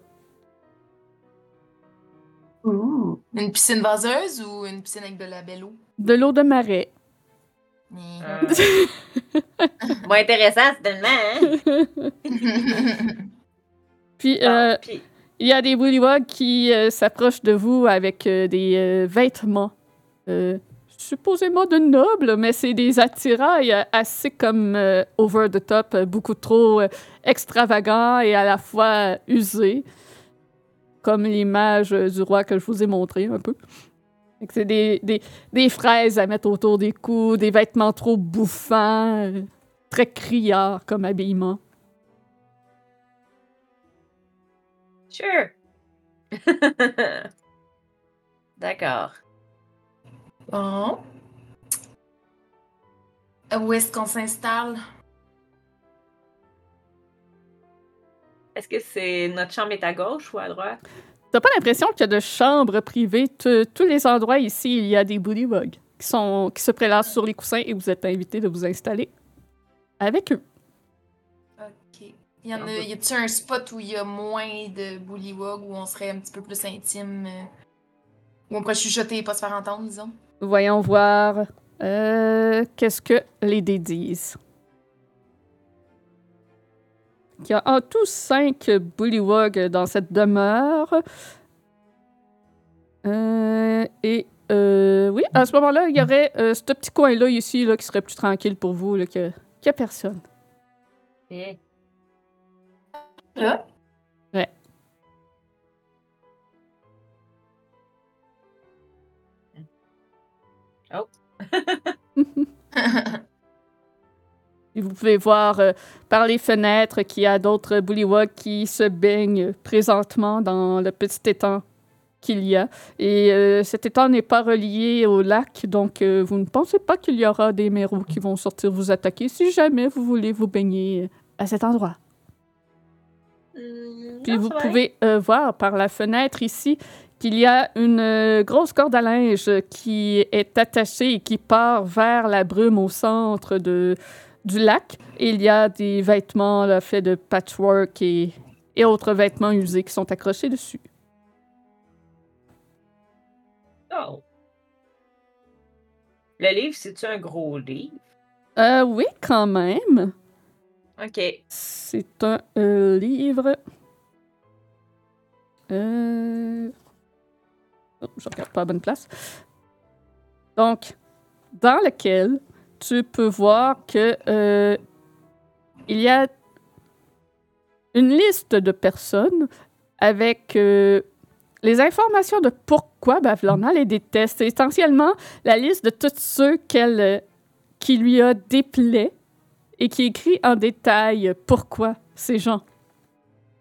Une piscine vaseuse ou une piscine avec de la belle eau? De l'eau de marais. Euh, Moins intéressant, finalement, hein? Puis, Bon, euh, puis- il y a des bullywogs qui euh, s'approchent de vous avec euh, des euh, vêtements supposément de nobles, mais c'est des attirails assez comme over the top, beaucoup trop extravagants et à la fois usés, comme l'image du roi que je vous ai montré un peu. C'est des, des, des fraises à mettre autour des cous, des vêtements trop bouffants, très criards comme habillement. Sure. D'accord. Bon. Où est-ce qu'on s'installe? Est-ce que c'est notre chambre est à gauche ou à droite? T'as pas l'impression qu'il y a de chambres privées? Tous les endroits ici, il y a des bullywugs qui, sont, qui se prélassent sur les coussins et vous êtes invité de vous installer avec eux. Ok. Y en a, y a-tu un spot où il y a moins de bullywug, où on serait un petit peu plus intime, euh, où on pourrait chuchoter et pas se faire entendre, disons? Voyons voir. euh, Qu'est-ce que les dés disent? Il y a en tout cinq bullywugs dans cette demeure. Euh, et euh, oui, à ce moment-là, il y aurait euh, ce petit coin-là ici là, qui serait plus tranquille pour vous, là, que- qu'il n'y a personne. Eh, Là? Ouais. Oh. Et vous pouvez voir euh, par les fenêtres qu'il y a d'autres bullywugs qui se baignent présentement dans le petit étang qu'il y a. Et euh, cet étang n'est pas relié au lac, donc euh, vous ne pensez pas qu'il y aura des mérous qui vont sortir vous attaquer si jamais vous voulez vous baigner à cet endroit. Hmm, Puis non, vous pouvez euh, voir par la fenêtre ici qu'il y a une euh, grosse corde à linge qui est attachée et qui part vers la brume au centre de, du lac. Et il y a des vêtements là, faits de patchwork et, et autres vêtements usés qui sont accrochés dessus. Oh. Le livre, c'est-tu un gros livre? Euh, oui, quand même. OK. C'est un livre. Euh... Oh, regarde pas à bonne place. Donc, dans lequel tu peux voir que euh, il y a une liste de personnes avec euh, les informations de pourquoi Bavlorna les déteste. C'est essentiellement la liste de tous ceux qu'elle, euh, qui lui a déplaît et qui écrit en détail pourquoi ces gens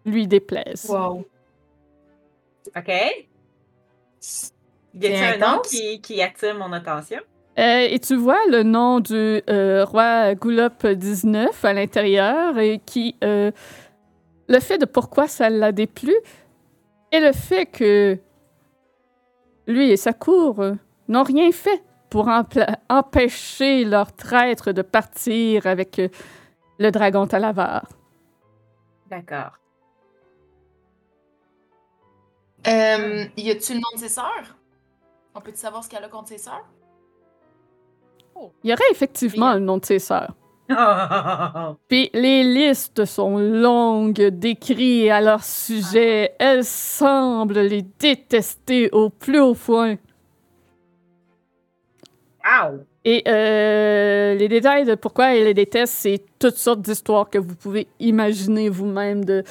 lui déplaisent. Wow. OK. Y a-t-il C'est un nom qui, qui attire mon attention? Euh, et tu vois le nom du euh, roi Goulop 19 à l'intérieur et qui euh, le fait de pourquoi ça l'a déplu et le fait que lui et sa cour n'ont rien fait pour empêcher leur traître de partir avec euh, le dragon Talavar. D'accord. Euh, y a-tu le nom de ses sœurs? On peut-tu savoir ce qu'elle a contre ses sœurs? Il y aurait effectivement Bien. le nom de ses sœurs. Oh, Puis les listes sont longues d'écrits à leur sujet. Elles semblent les détester au plus haut point. Et euh, les détails de pourquoi elles les détestent, c'est toutes sortes d'histoires que vous pouvez imaginer vous-même de,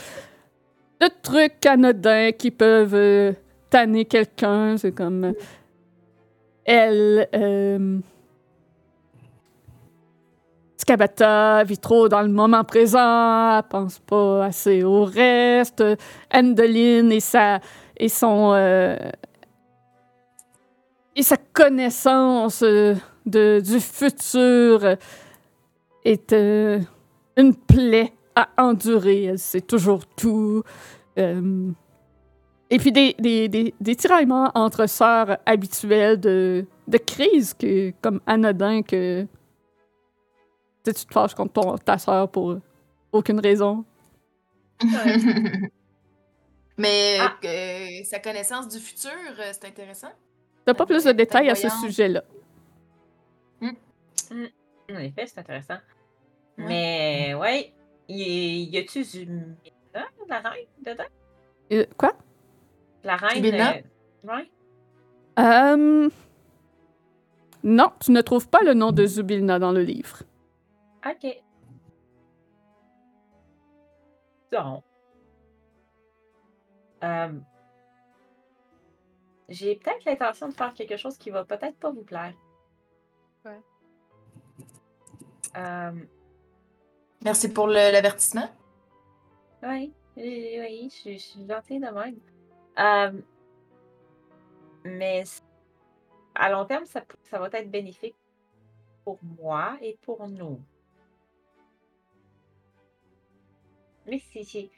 trucs anodins qui peuvent euh, tanner quelqu'un. C'est comme... elle... euh, Scabata vit trop dans le moment présent, elle pense pas assez au reste. Andeline et sa et son et sa connaissance euh, de, du futur est euh, une plaie à endurer. Elle sait toujours tout. Euh, et puis des, des, des, des tiraillements entre sœurs habituels de, de crise, que, comme anodin que tu te fâches contre ton, ta sœur pour aucune raison. Mais Ah. euh, sa connaissance du futur, c'est intéressant. T'as pas plus de détails à ce sujet-là. En effet, c'est intéressant. Ouais. Mais, ouais. Y, y a-tu Zumina, la reine, dedans? Euh, quoi? La reine. Euh, ouais. Euh, Non, tu ne trouves pas le nom de Zubilna dans le livre. OK. Donc. Euh, J'ai peut-être l'intention de faire quelque chose qui va peut-être pas vous plaire. Ouais. Euh, Merci pour l'avertissement. oui, oui, oui, je suis- je suis gentille de même. Euh, mais à long terme, ça, va être bénéfique pour moi et pour nous. Mais si, si.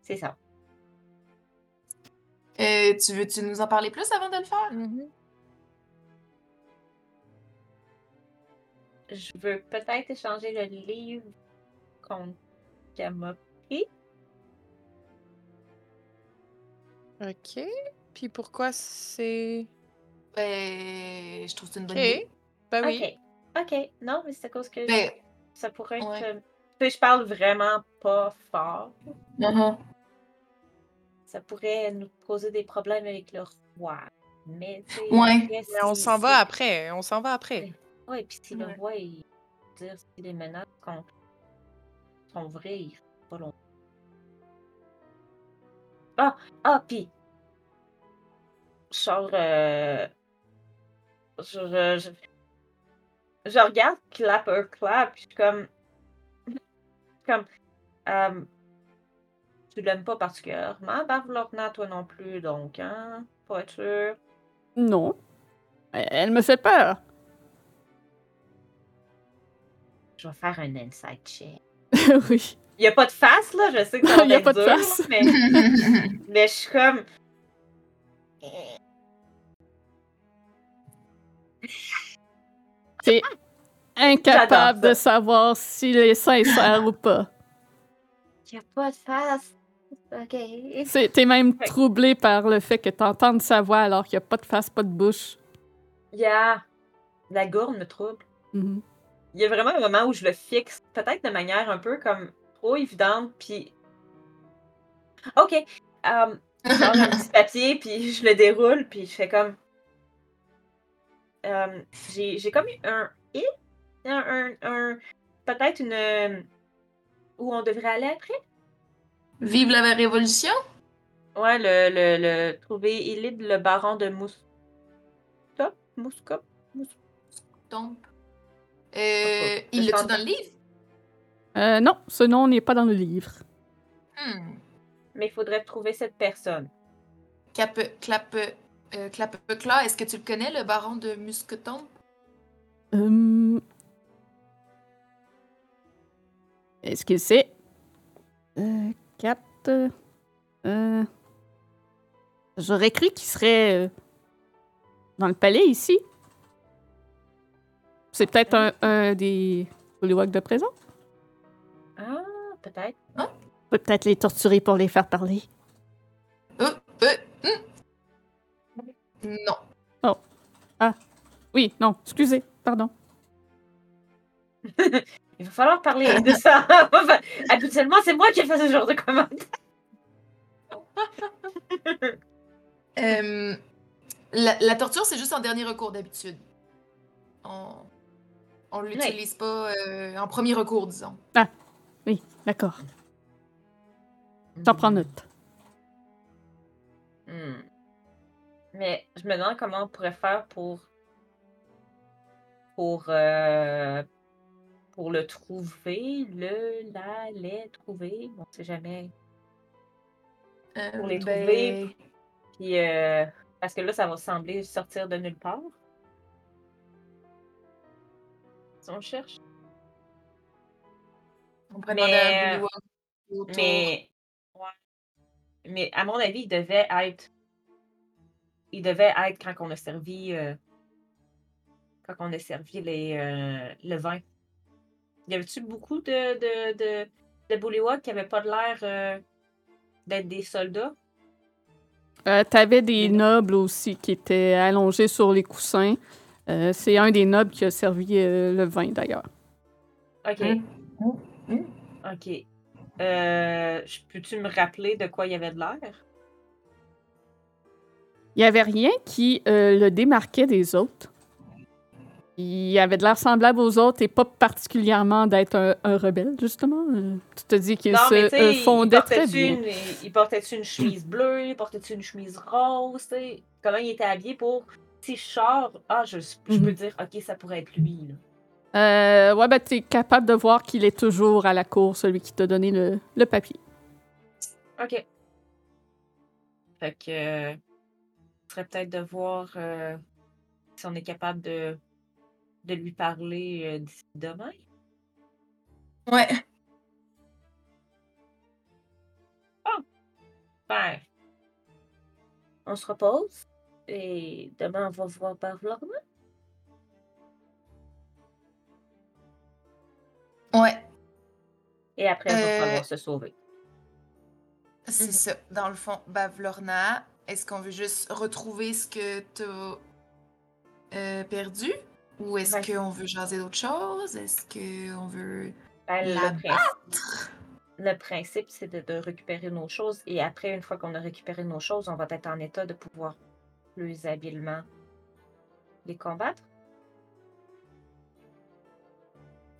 c'est ça. Tu veux-tu nous en parler plus avant de le faire? Mhm. Je veux peut-être échanger le livre contre qu'elle m'a pris. Ok. Puis pourquoi c'est? Ben, je trouve que c'est une bonne Ok. idée. Ben oui. Ok. Ok. Non, mais c'est à cause que Ben, ça pourrait être. ouais. euh, tu sais, je parle vraiment pas fort. mhm. Ça pourrait nous causer des problèmes avec le roi. Mais, Ouais. Mais on s'en va après. On s'en va après. Ouais, puis si le roi, il dire si les menaces contre sont vraies, il pas longtemps. Ah, ah, puis. Genre, euh, je, je, je, je regarde Clapper Clap, puis je suis comme. Comme. euh, tu l'aimes pas particulièrement, Bavlorna, toi non plus, donc, hein? Pas être sûr. Non. Elle me fait peur. Je vais faire un inside check. oui. Il n'y a pas de face, là, je sais que ça va Il y a pas de dur, face. mais, mais je suis comme. T'es incapable de savoir s'il est sincère ou pas. Il n'y a pas de face. Ok. C'est- T'es même Ouais. troublé par le fait que t'entendes sa voix alors qu'il n'y a pas de face, pas de bouche. Il y a. La gourde me trouble. Mhm. Il y a vraiment un moment où je le fixe, peut-être de manière un peu comme trop évidente, puis. Ok. Euh, je sors un petit papier, puis je le déroule, puis je fais comme. Euh, J'ai comme eu un hit, un, un, un- peut-être une. Où on devrait aller après? Vive la révolution? Ouais, le, le, le trouver Élide, le baron de Mouskop. Mouskop? Donc. Ok, Euh, je il l'a-tu dans le livre? Euh, non, ce nom n'est pas dans le livre. Hmm. Mais il faudrait trouver cette personne. Cap, clap, euh, clap, Cla, est-ce que tu le connais, le baron de Musketon? Hum. Est-ce que c'est. Euh, Cap. Euh. J'aurais cru qu'il serait. euh, dans le palais ici. C'est peut-être un, un des Bullywugs de présent. Ah, peut-être. On peut peut-être les torturer pour les faire parler. Euh, euh, hmm. Non. Oui, non, excusez, pardon. Il va falloir parler de ça. Habituellement, c'est moi qui fais ce genre de commentaires. Euh, la, la torture, c'est juste en dernier recours d'habitude. On, on l'utilise pas euh, en premier recours, disons. Oui, d'accord. J'en prends note. Hmm. Mais je me demande comment on pourrait faire pour. Pour. euh, pour le trouver. Le, la, les trouver. On sait jamais. Euh, Pour les ben, trouver. Puis. euh, parce que là, ça va sembler sortir de nulle part. Si on cherche. On pourrait Mais- demander à autour. Mais. ouais. Mais à mon avis, il devait être. Il devait être quand on a servi. euh, Quand on a servi les, euh, le vin. Y avait-tu beaucoup de, de, de, de Bullywug qui n'avaient pas de l'air euh, d'être des soldats? Euh, T'avais des nobles aussi qui étaient allongés sur les coussins. Euh, C'est un des nobles qui a servi euh, le vin, d'ailleurs. Ok. Mm. Ok. Euh, je- Peux-tu me rappeler de quoi il y avait de l'air? Il n'y avait rien qui euh, le démarquait des autres. Il avait de l'air semblable aux autres et pas particulièrement d'être un, un rebelle, justement. Euh, tu te dis qu'il se euh, il fondait très bien. une, il portait-tu une chemise bleue, il portait-tu une chemise rose, tu sais? Comment il était habillé pour... Si je sors, ah, je, je Mhm. peux dire, OK, ça pourrait être lui, là. Euh, ouais, ben, t'es capable de voir qu'il est toujours à la cour, celui qui t'a donné le, le papier. OK. Fait que... euh, serait peut-être de voir euh, si on est capable de, de lui parler euh, d'ici demain? Ouais. Ben, on se repose et demain on va voir Bavlorna. Ouais, Et après, il va Euh, falloir se sauver. c'est Mhm. ça. Dans le fond, Bavlorna, est-ce qu'on veut juste retrouver ce que t'as euh, perdu? Ou est-ce Ouais. qu'on veut jaser d'autres choses? Est-ce qu'on veut Ben, la le, principe, le principe, c'est de, de récupérer nos choses. Et après, une fois qu'on a récupéré nos choses, on va être en état de pouvoir plus habilement les combattre.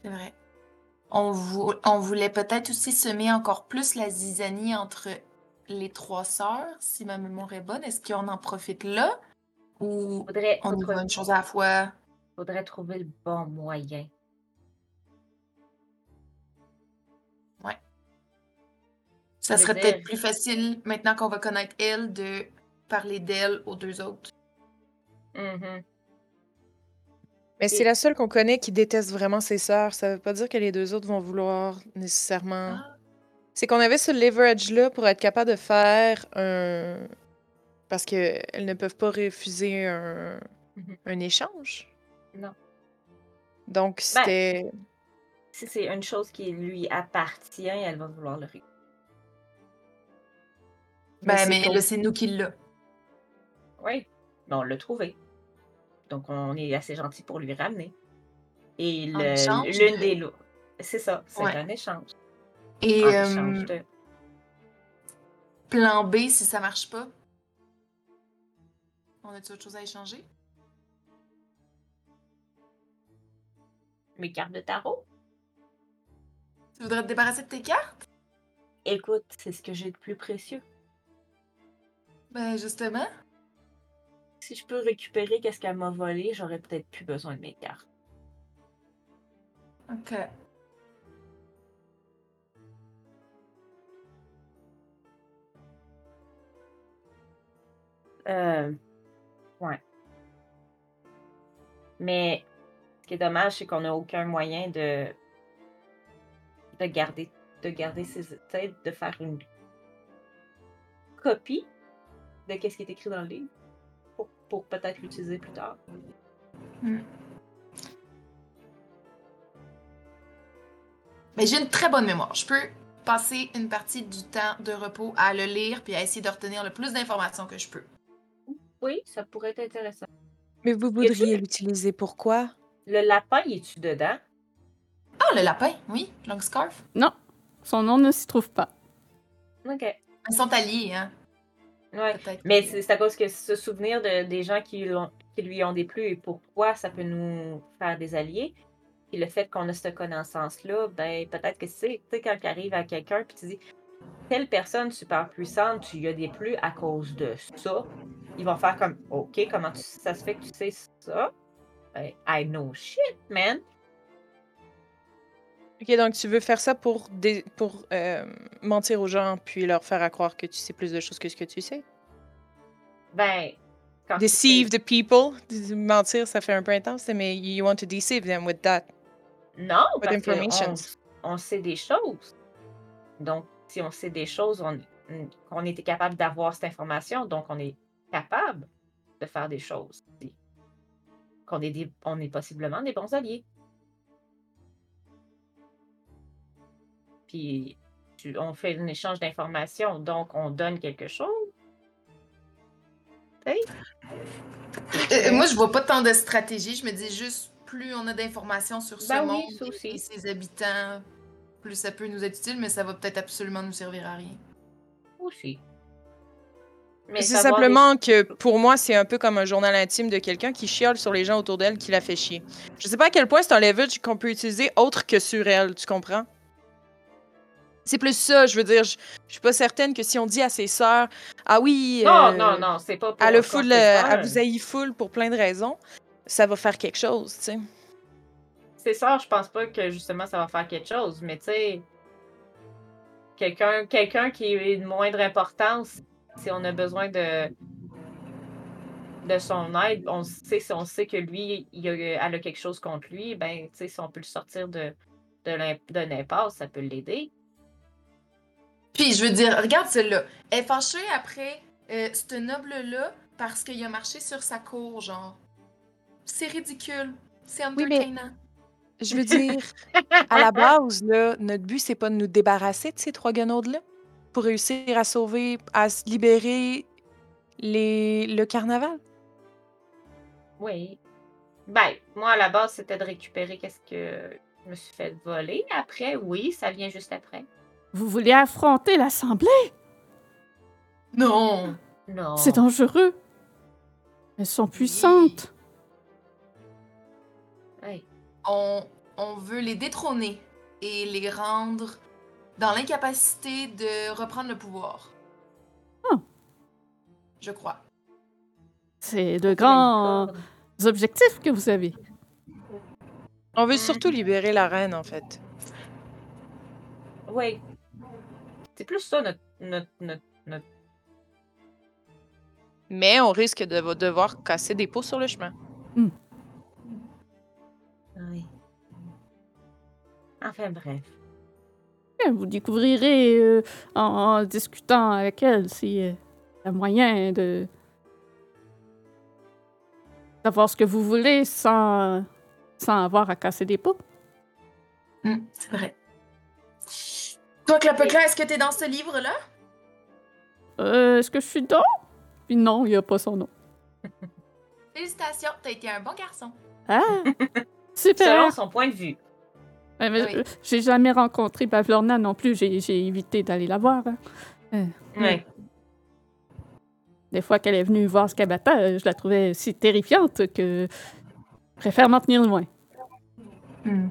C'est vrai. On, vou- on voulait peut-être aussi semer encore plus la zizanie entre les trois sœurs, si ma mémoire est bonne. Est-ce qu'on en profite là? Ou Faudrait, on y va une chose à la fois? Faudrait trouver le bon moyen. Ça Je veux serait peut-être plus facile, maintenant qu'on va connaître elle, de parler d'elle aux deux autres. Mhm. Mais Et- c'est la seule qu'on connaît qui déteste vraiment ses sœurs. Ça veut pas dire que les deux autres vont vouloir nécessairement. Ah. C'est qu'on avait ce leverage-là pour être capable de faire un. Parce qu'elles ne peuvent pas refuser un, Mhm. un échange. Non. Donc, c'était. Si c'est une chose qui lui appartient, elle va vouloir le récupérer. Ben, mais c'est nous qui l'a. Oui, mais on l'a trouvé. Donc, on est assez gentil pour lui ramener. Et l'une de- des lots. C'est ça, c'est Ouais. un échange. Et euh, échange de. plan B, si ça marche pas, on a-tu autre chose à échanger? Mes cartes de tarot. Tu voudrais te débarrasser de tes cartes? Écoute, c'est ce que j'ai de plus précieux. Ben, justement. Si je peux récupérer qu'est-ce qu'elle m'a volé, j'aurais peut-être plus besoin de mes cartes. Ok. Euh, ouais. Mais ce qui est dommage, c'est qu'on n'a aucun moyen de de garder de garder ses de faire une copie de qu'est-ce qui est écrit dans le livre pour, pour peut-être l'utiliser plus tard. Mais j'ai une très bonne mémoire. Je peux passer une partie du temps de repos à le lire puis à essayer de retenir le plus d'informations que je peux. Oui, ça pourrait être intéressant. Mais vous voudriez l'utiliser pourquoi? Le lapin, il est-tu dedans? Ah, le lapin, oui, long scarf. Non, son nom ne s'y trouve pas. Ok. Ils sont alliés, hein, Ouais. peut-être. Mais c'est à cause que se souvenir de, des gens qui, l'ont- qui lui ont déplu et pourquoi ça peut nous faire des alliés. Et le fait qu'on a cette connaissance-là, ben peut-être que c'est, tu sais, quand tu arrives à quelqu'un puis tu dis telle personne super puissante, tu y as déplu à cause de ça, ils vont faire comme OK, comment tu- ça se fait que tu sais ça? I know shit, man. Ok, donc tu veux faire ça pour, dé- pour euh, mentir aux gens puis leur faire à croire que tu sais plus de choses que ce que tu sais? Ben, quand Deceive the people? Mentir, ça fait un peu intense, mais you want to deceive them with that. Non, With parce qu'on informations. on sait des choses. Donc, si on sait des choses, on, on était capable d'avoir cette information, donc on est capable de faire des choses. aussi. Qu'on est, des, on est possiblement des bons alliés. Puis, tu- on fait un échange d'informations, donc on donne quelque chose. Tu sais? Euh, moi, je vois pas tant de stratégie. Je me dis juste, plus on a d'informations sur ce Ben monde et ses habitants, plus ça peut nous être utile, mais ça va peut-être absolument nous servir à rien. Aussi. Mais C'est simplement que pour moi, c'est un peu comme un journal intime de quelqu'un qui chiale sur les gens autour d'elle qui la fait chier. Je sais pas à quel point c'est un leverage qu'on peut utiliser autre que sur elle, tu comprends? C'est plus ça, je veux dire, je, je suis pas certaine que si on dit à ses sœurs, ah oui, Non, euh, non, non, c'est pas pour elle, contre full, ses euh, sœurs. elle vous haït full pour plein de raisons, ça va faire quelque chose, tu sais. C'est ça, je pense pas que justement ça va faire quelque chose, mais tu sais, quelqu'un quelqu'un qui est de moindre importance, si on a besoin de de son aide, on sait si on sait que lui, il a, elle a quelque chose contre lui, ben si on peut le sortir de de l'impasse, ça peut l'aider. Puis, je veux dire, regarde celle-là. Elle est fâchée après euh, ce noble-là parce qu'il a marché sur sa cour, genre. C'est ridicule. C'est Oui, mais- entertainant. Je veux dire, à la base, là, notre but, c'est pas de nous débarrasser de ces trois guenaudes-là pour réussir à sauver, à se libérer les... le carnaval? Oui. Ben, moi, à la base, c'était de récupérer qu'est-ce que je me suis fait voler. Après, oui, ça vient juste après. Vous voulez affronter l'Assemblée? Non! Non. C'est dangereux. Elles sont puissantes. Ouais. On, on veut les détrôner et les rendre dans l'incapacité de reprendre le pouvoir. Ah. Je crois. C'est de grands objectifs que vous avez. On veut surtout libérer la reine, en fait. Oui. C'est plus ça notre, notre, notre, notre- Mais on risque de devoir casser des pots sur le chemin. Oui. Enfin bref. Vous découvrirez euh, en, en discutant avec elle si euh, y a moyen de d'avoir ce que vous voulez sans, sans avoir à casser des pots. Hmm, c'est vrai. Toi, Clopecla, est-ce que t'es dans ce livre-là? Euh, Est-ce que je suis dedans? Puis non, il n'y a pas son nom. Félicitations, t'as été un bon garçon. Ah! Super! Selon son point de vue. Euh, Oui. euh, J'ai jamais rencontré Bavlorna non plus. J'ai évité d'aller la voir. hein. Oui. Des fois qu'elle est venue voir Scabata, euh, je la trouvais si terrifiante que je préfère m'en tenir loin. Hmm.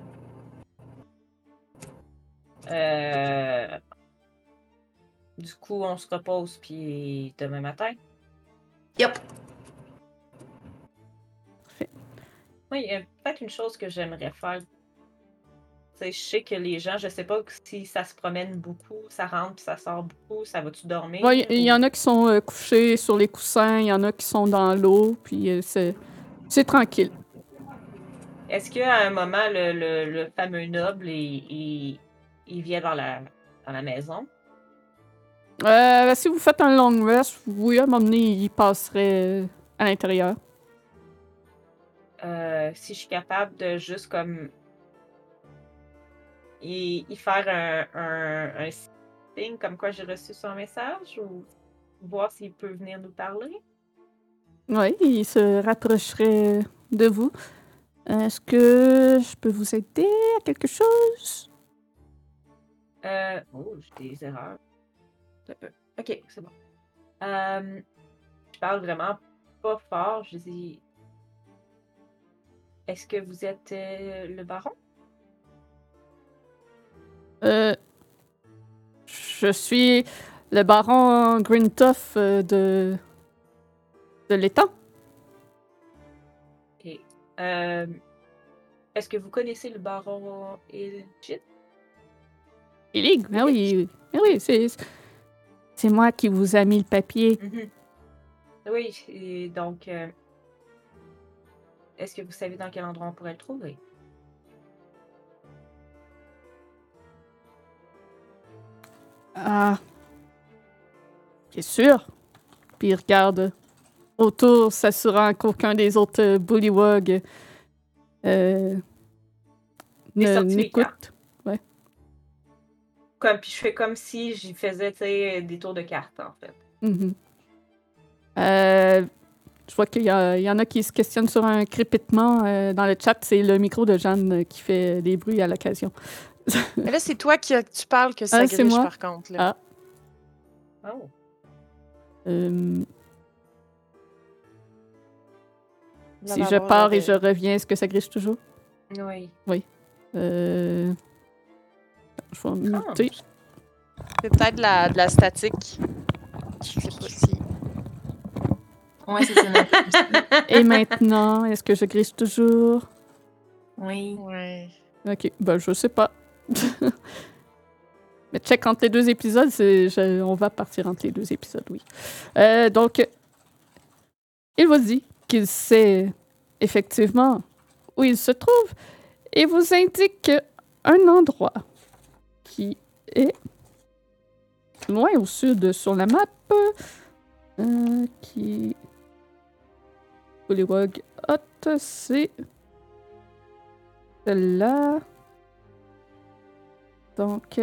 Euh... Du coup, on se repose, puis demain matin. Yup. Oui, il y a peut-être une chose que j'aimerais faire. Je sais que les gens, je sais pas si ça se promène beaucoup, ça rentre, puis ça sort beaucoup, ça va-tu dormir? Ouais, Il y, en a qui sont euh, couchés sur les coussins, il y en a qui sont dans l'eau, puis euh, c'est c'est tranquille. Est-ce qu'à un moment, le, le, le fameux noble, il, il, il vient dans la, dans la maison? Euh, si vous faites un long rest, oui, à un moment donné, il passerait euh, à l'intérieur. Euh, si je suis capable de juste comme y, y faire un, un, un signe comme quoi j'ai reçu son message ou voir s'il peut venir nous parler? Oui, il se rapprocherait de vous. Est-ce que je peux vous aider à quelque chose? Euh, oh, j'ai des erreurs. Un peu. Ok, c'est bon. Euh, je parle vraiment pas fort. Je dis Est-ce que vous êtes euh, le baron? Euh, je suis le baron Grintoff euh, de, de l'étang. Ok. Euh, Est-ce que vous connaissez le baron Elgit? Illig, ah oui, ah oui, c'est c'est moi qui vous a mis le papier. Mhm. Oui, et donc, euh, est-ce que vous savez dans quel endroit on pourrait le trouver? Ah, bien sûr? Puis il regarde autour, s'assurant qu'aucun des autres bullywogs euh, n'écoute. Comme, puis je fais comme si j'y faisais, des tours de cartes, en fait. Mhm. Euh, je vois qu'il y, y en a qui se questionnent sur un crépitement euh, dans le chat. C'est le micro de Jeanne qui fait des bruits à l'occasion. Mais là, c'est toi qui tu parles que ça Ah, griche, moi? par contre. là. Ah. Oh. Euh, si je pars et je reviens, est-ce que ça griche toujours? Oui. Euh, je vais muter. C'est peut-être de la, de la statique. Je sais pas si. Ouais, c'est ça. Et maintenant, est-ce que je griche toujours? oui. Ouais. Ok, ben je sais pas. Mais check entre les deux épisodes, on va partir entre les deux épisodes, oui. Euh, donc, il vous dit qu'il sait effectivement où il se trouve et vous indique un endroit qui est loin au sud sur la map. Euh, qui. Hut, c'est. Celle-là. Donc,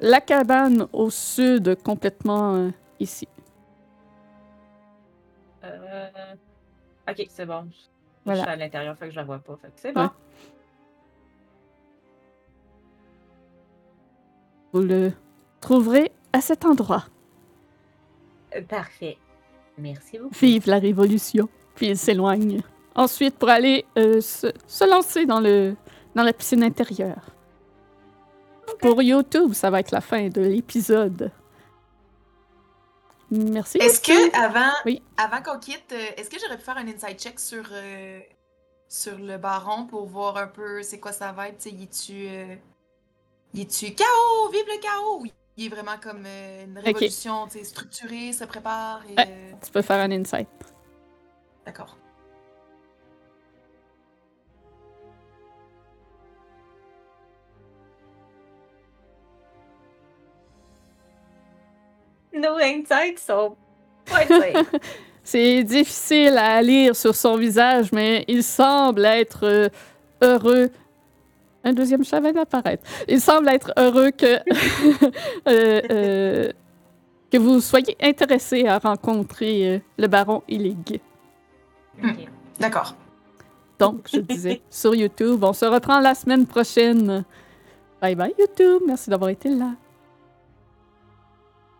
la cabane au sud, complètement euh, ici. Euh... Ok, c'est bon. Voilà. Je suis à l'intérieur, fait que je la vois pas. Fait que c'est bon. Ouais. Vous le trouverez à cet endroit. Euh, Parfait. Merci beaucoup. Vive la révolution. Puis il s'éloigne. Ensuite, pour aller euh, se, se lancer dans, le, dans la piscine intérieure. Pour YouTube, ça va être la fin de l'épisode. Merci. Est-ce que avant, Oui. avant qu'on quitte, euh, est-ce que j'aurais pu faire un inside check sur, euh, sur le baron pour voir un peu c'est quoi ça va être? Tu sais, y tu y est-tu chaos? Vive le chaos! Il est vraiment comme euh, une révolution, tu sais, structurée, se prépare et. Ouais. euh, Tu peux faire un insight. D'accord. Nos insights sont pas. C'est difficile à lire sur son visage, mais il semble être euh, heureux. Un deuxième chat vient d'apparaître. Il semble être heureux que, euh, euh, que vous soyez intéressé à rencontrer le baron Illig. Ok. D'accord. Donc, je disais, sur YouTube. On se reprend la semaine prochaine. Bye bye YouTube. Merci d'avoir été là.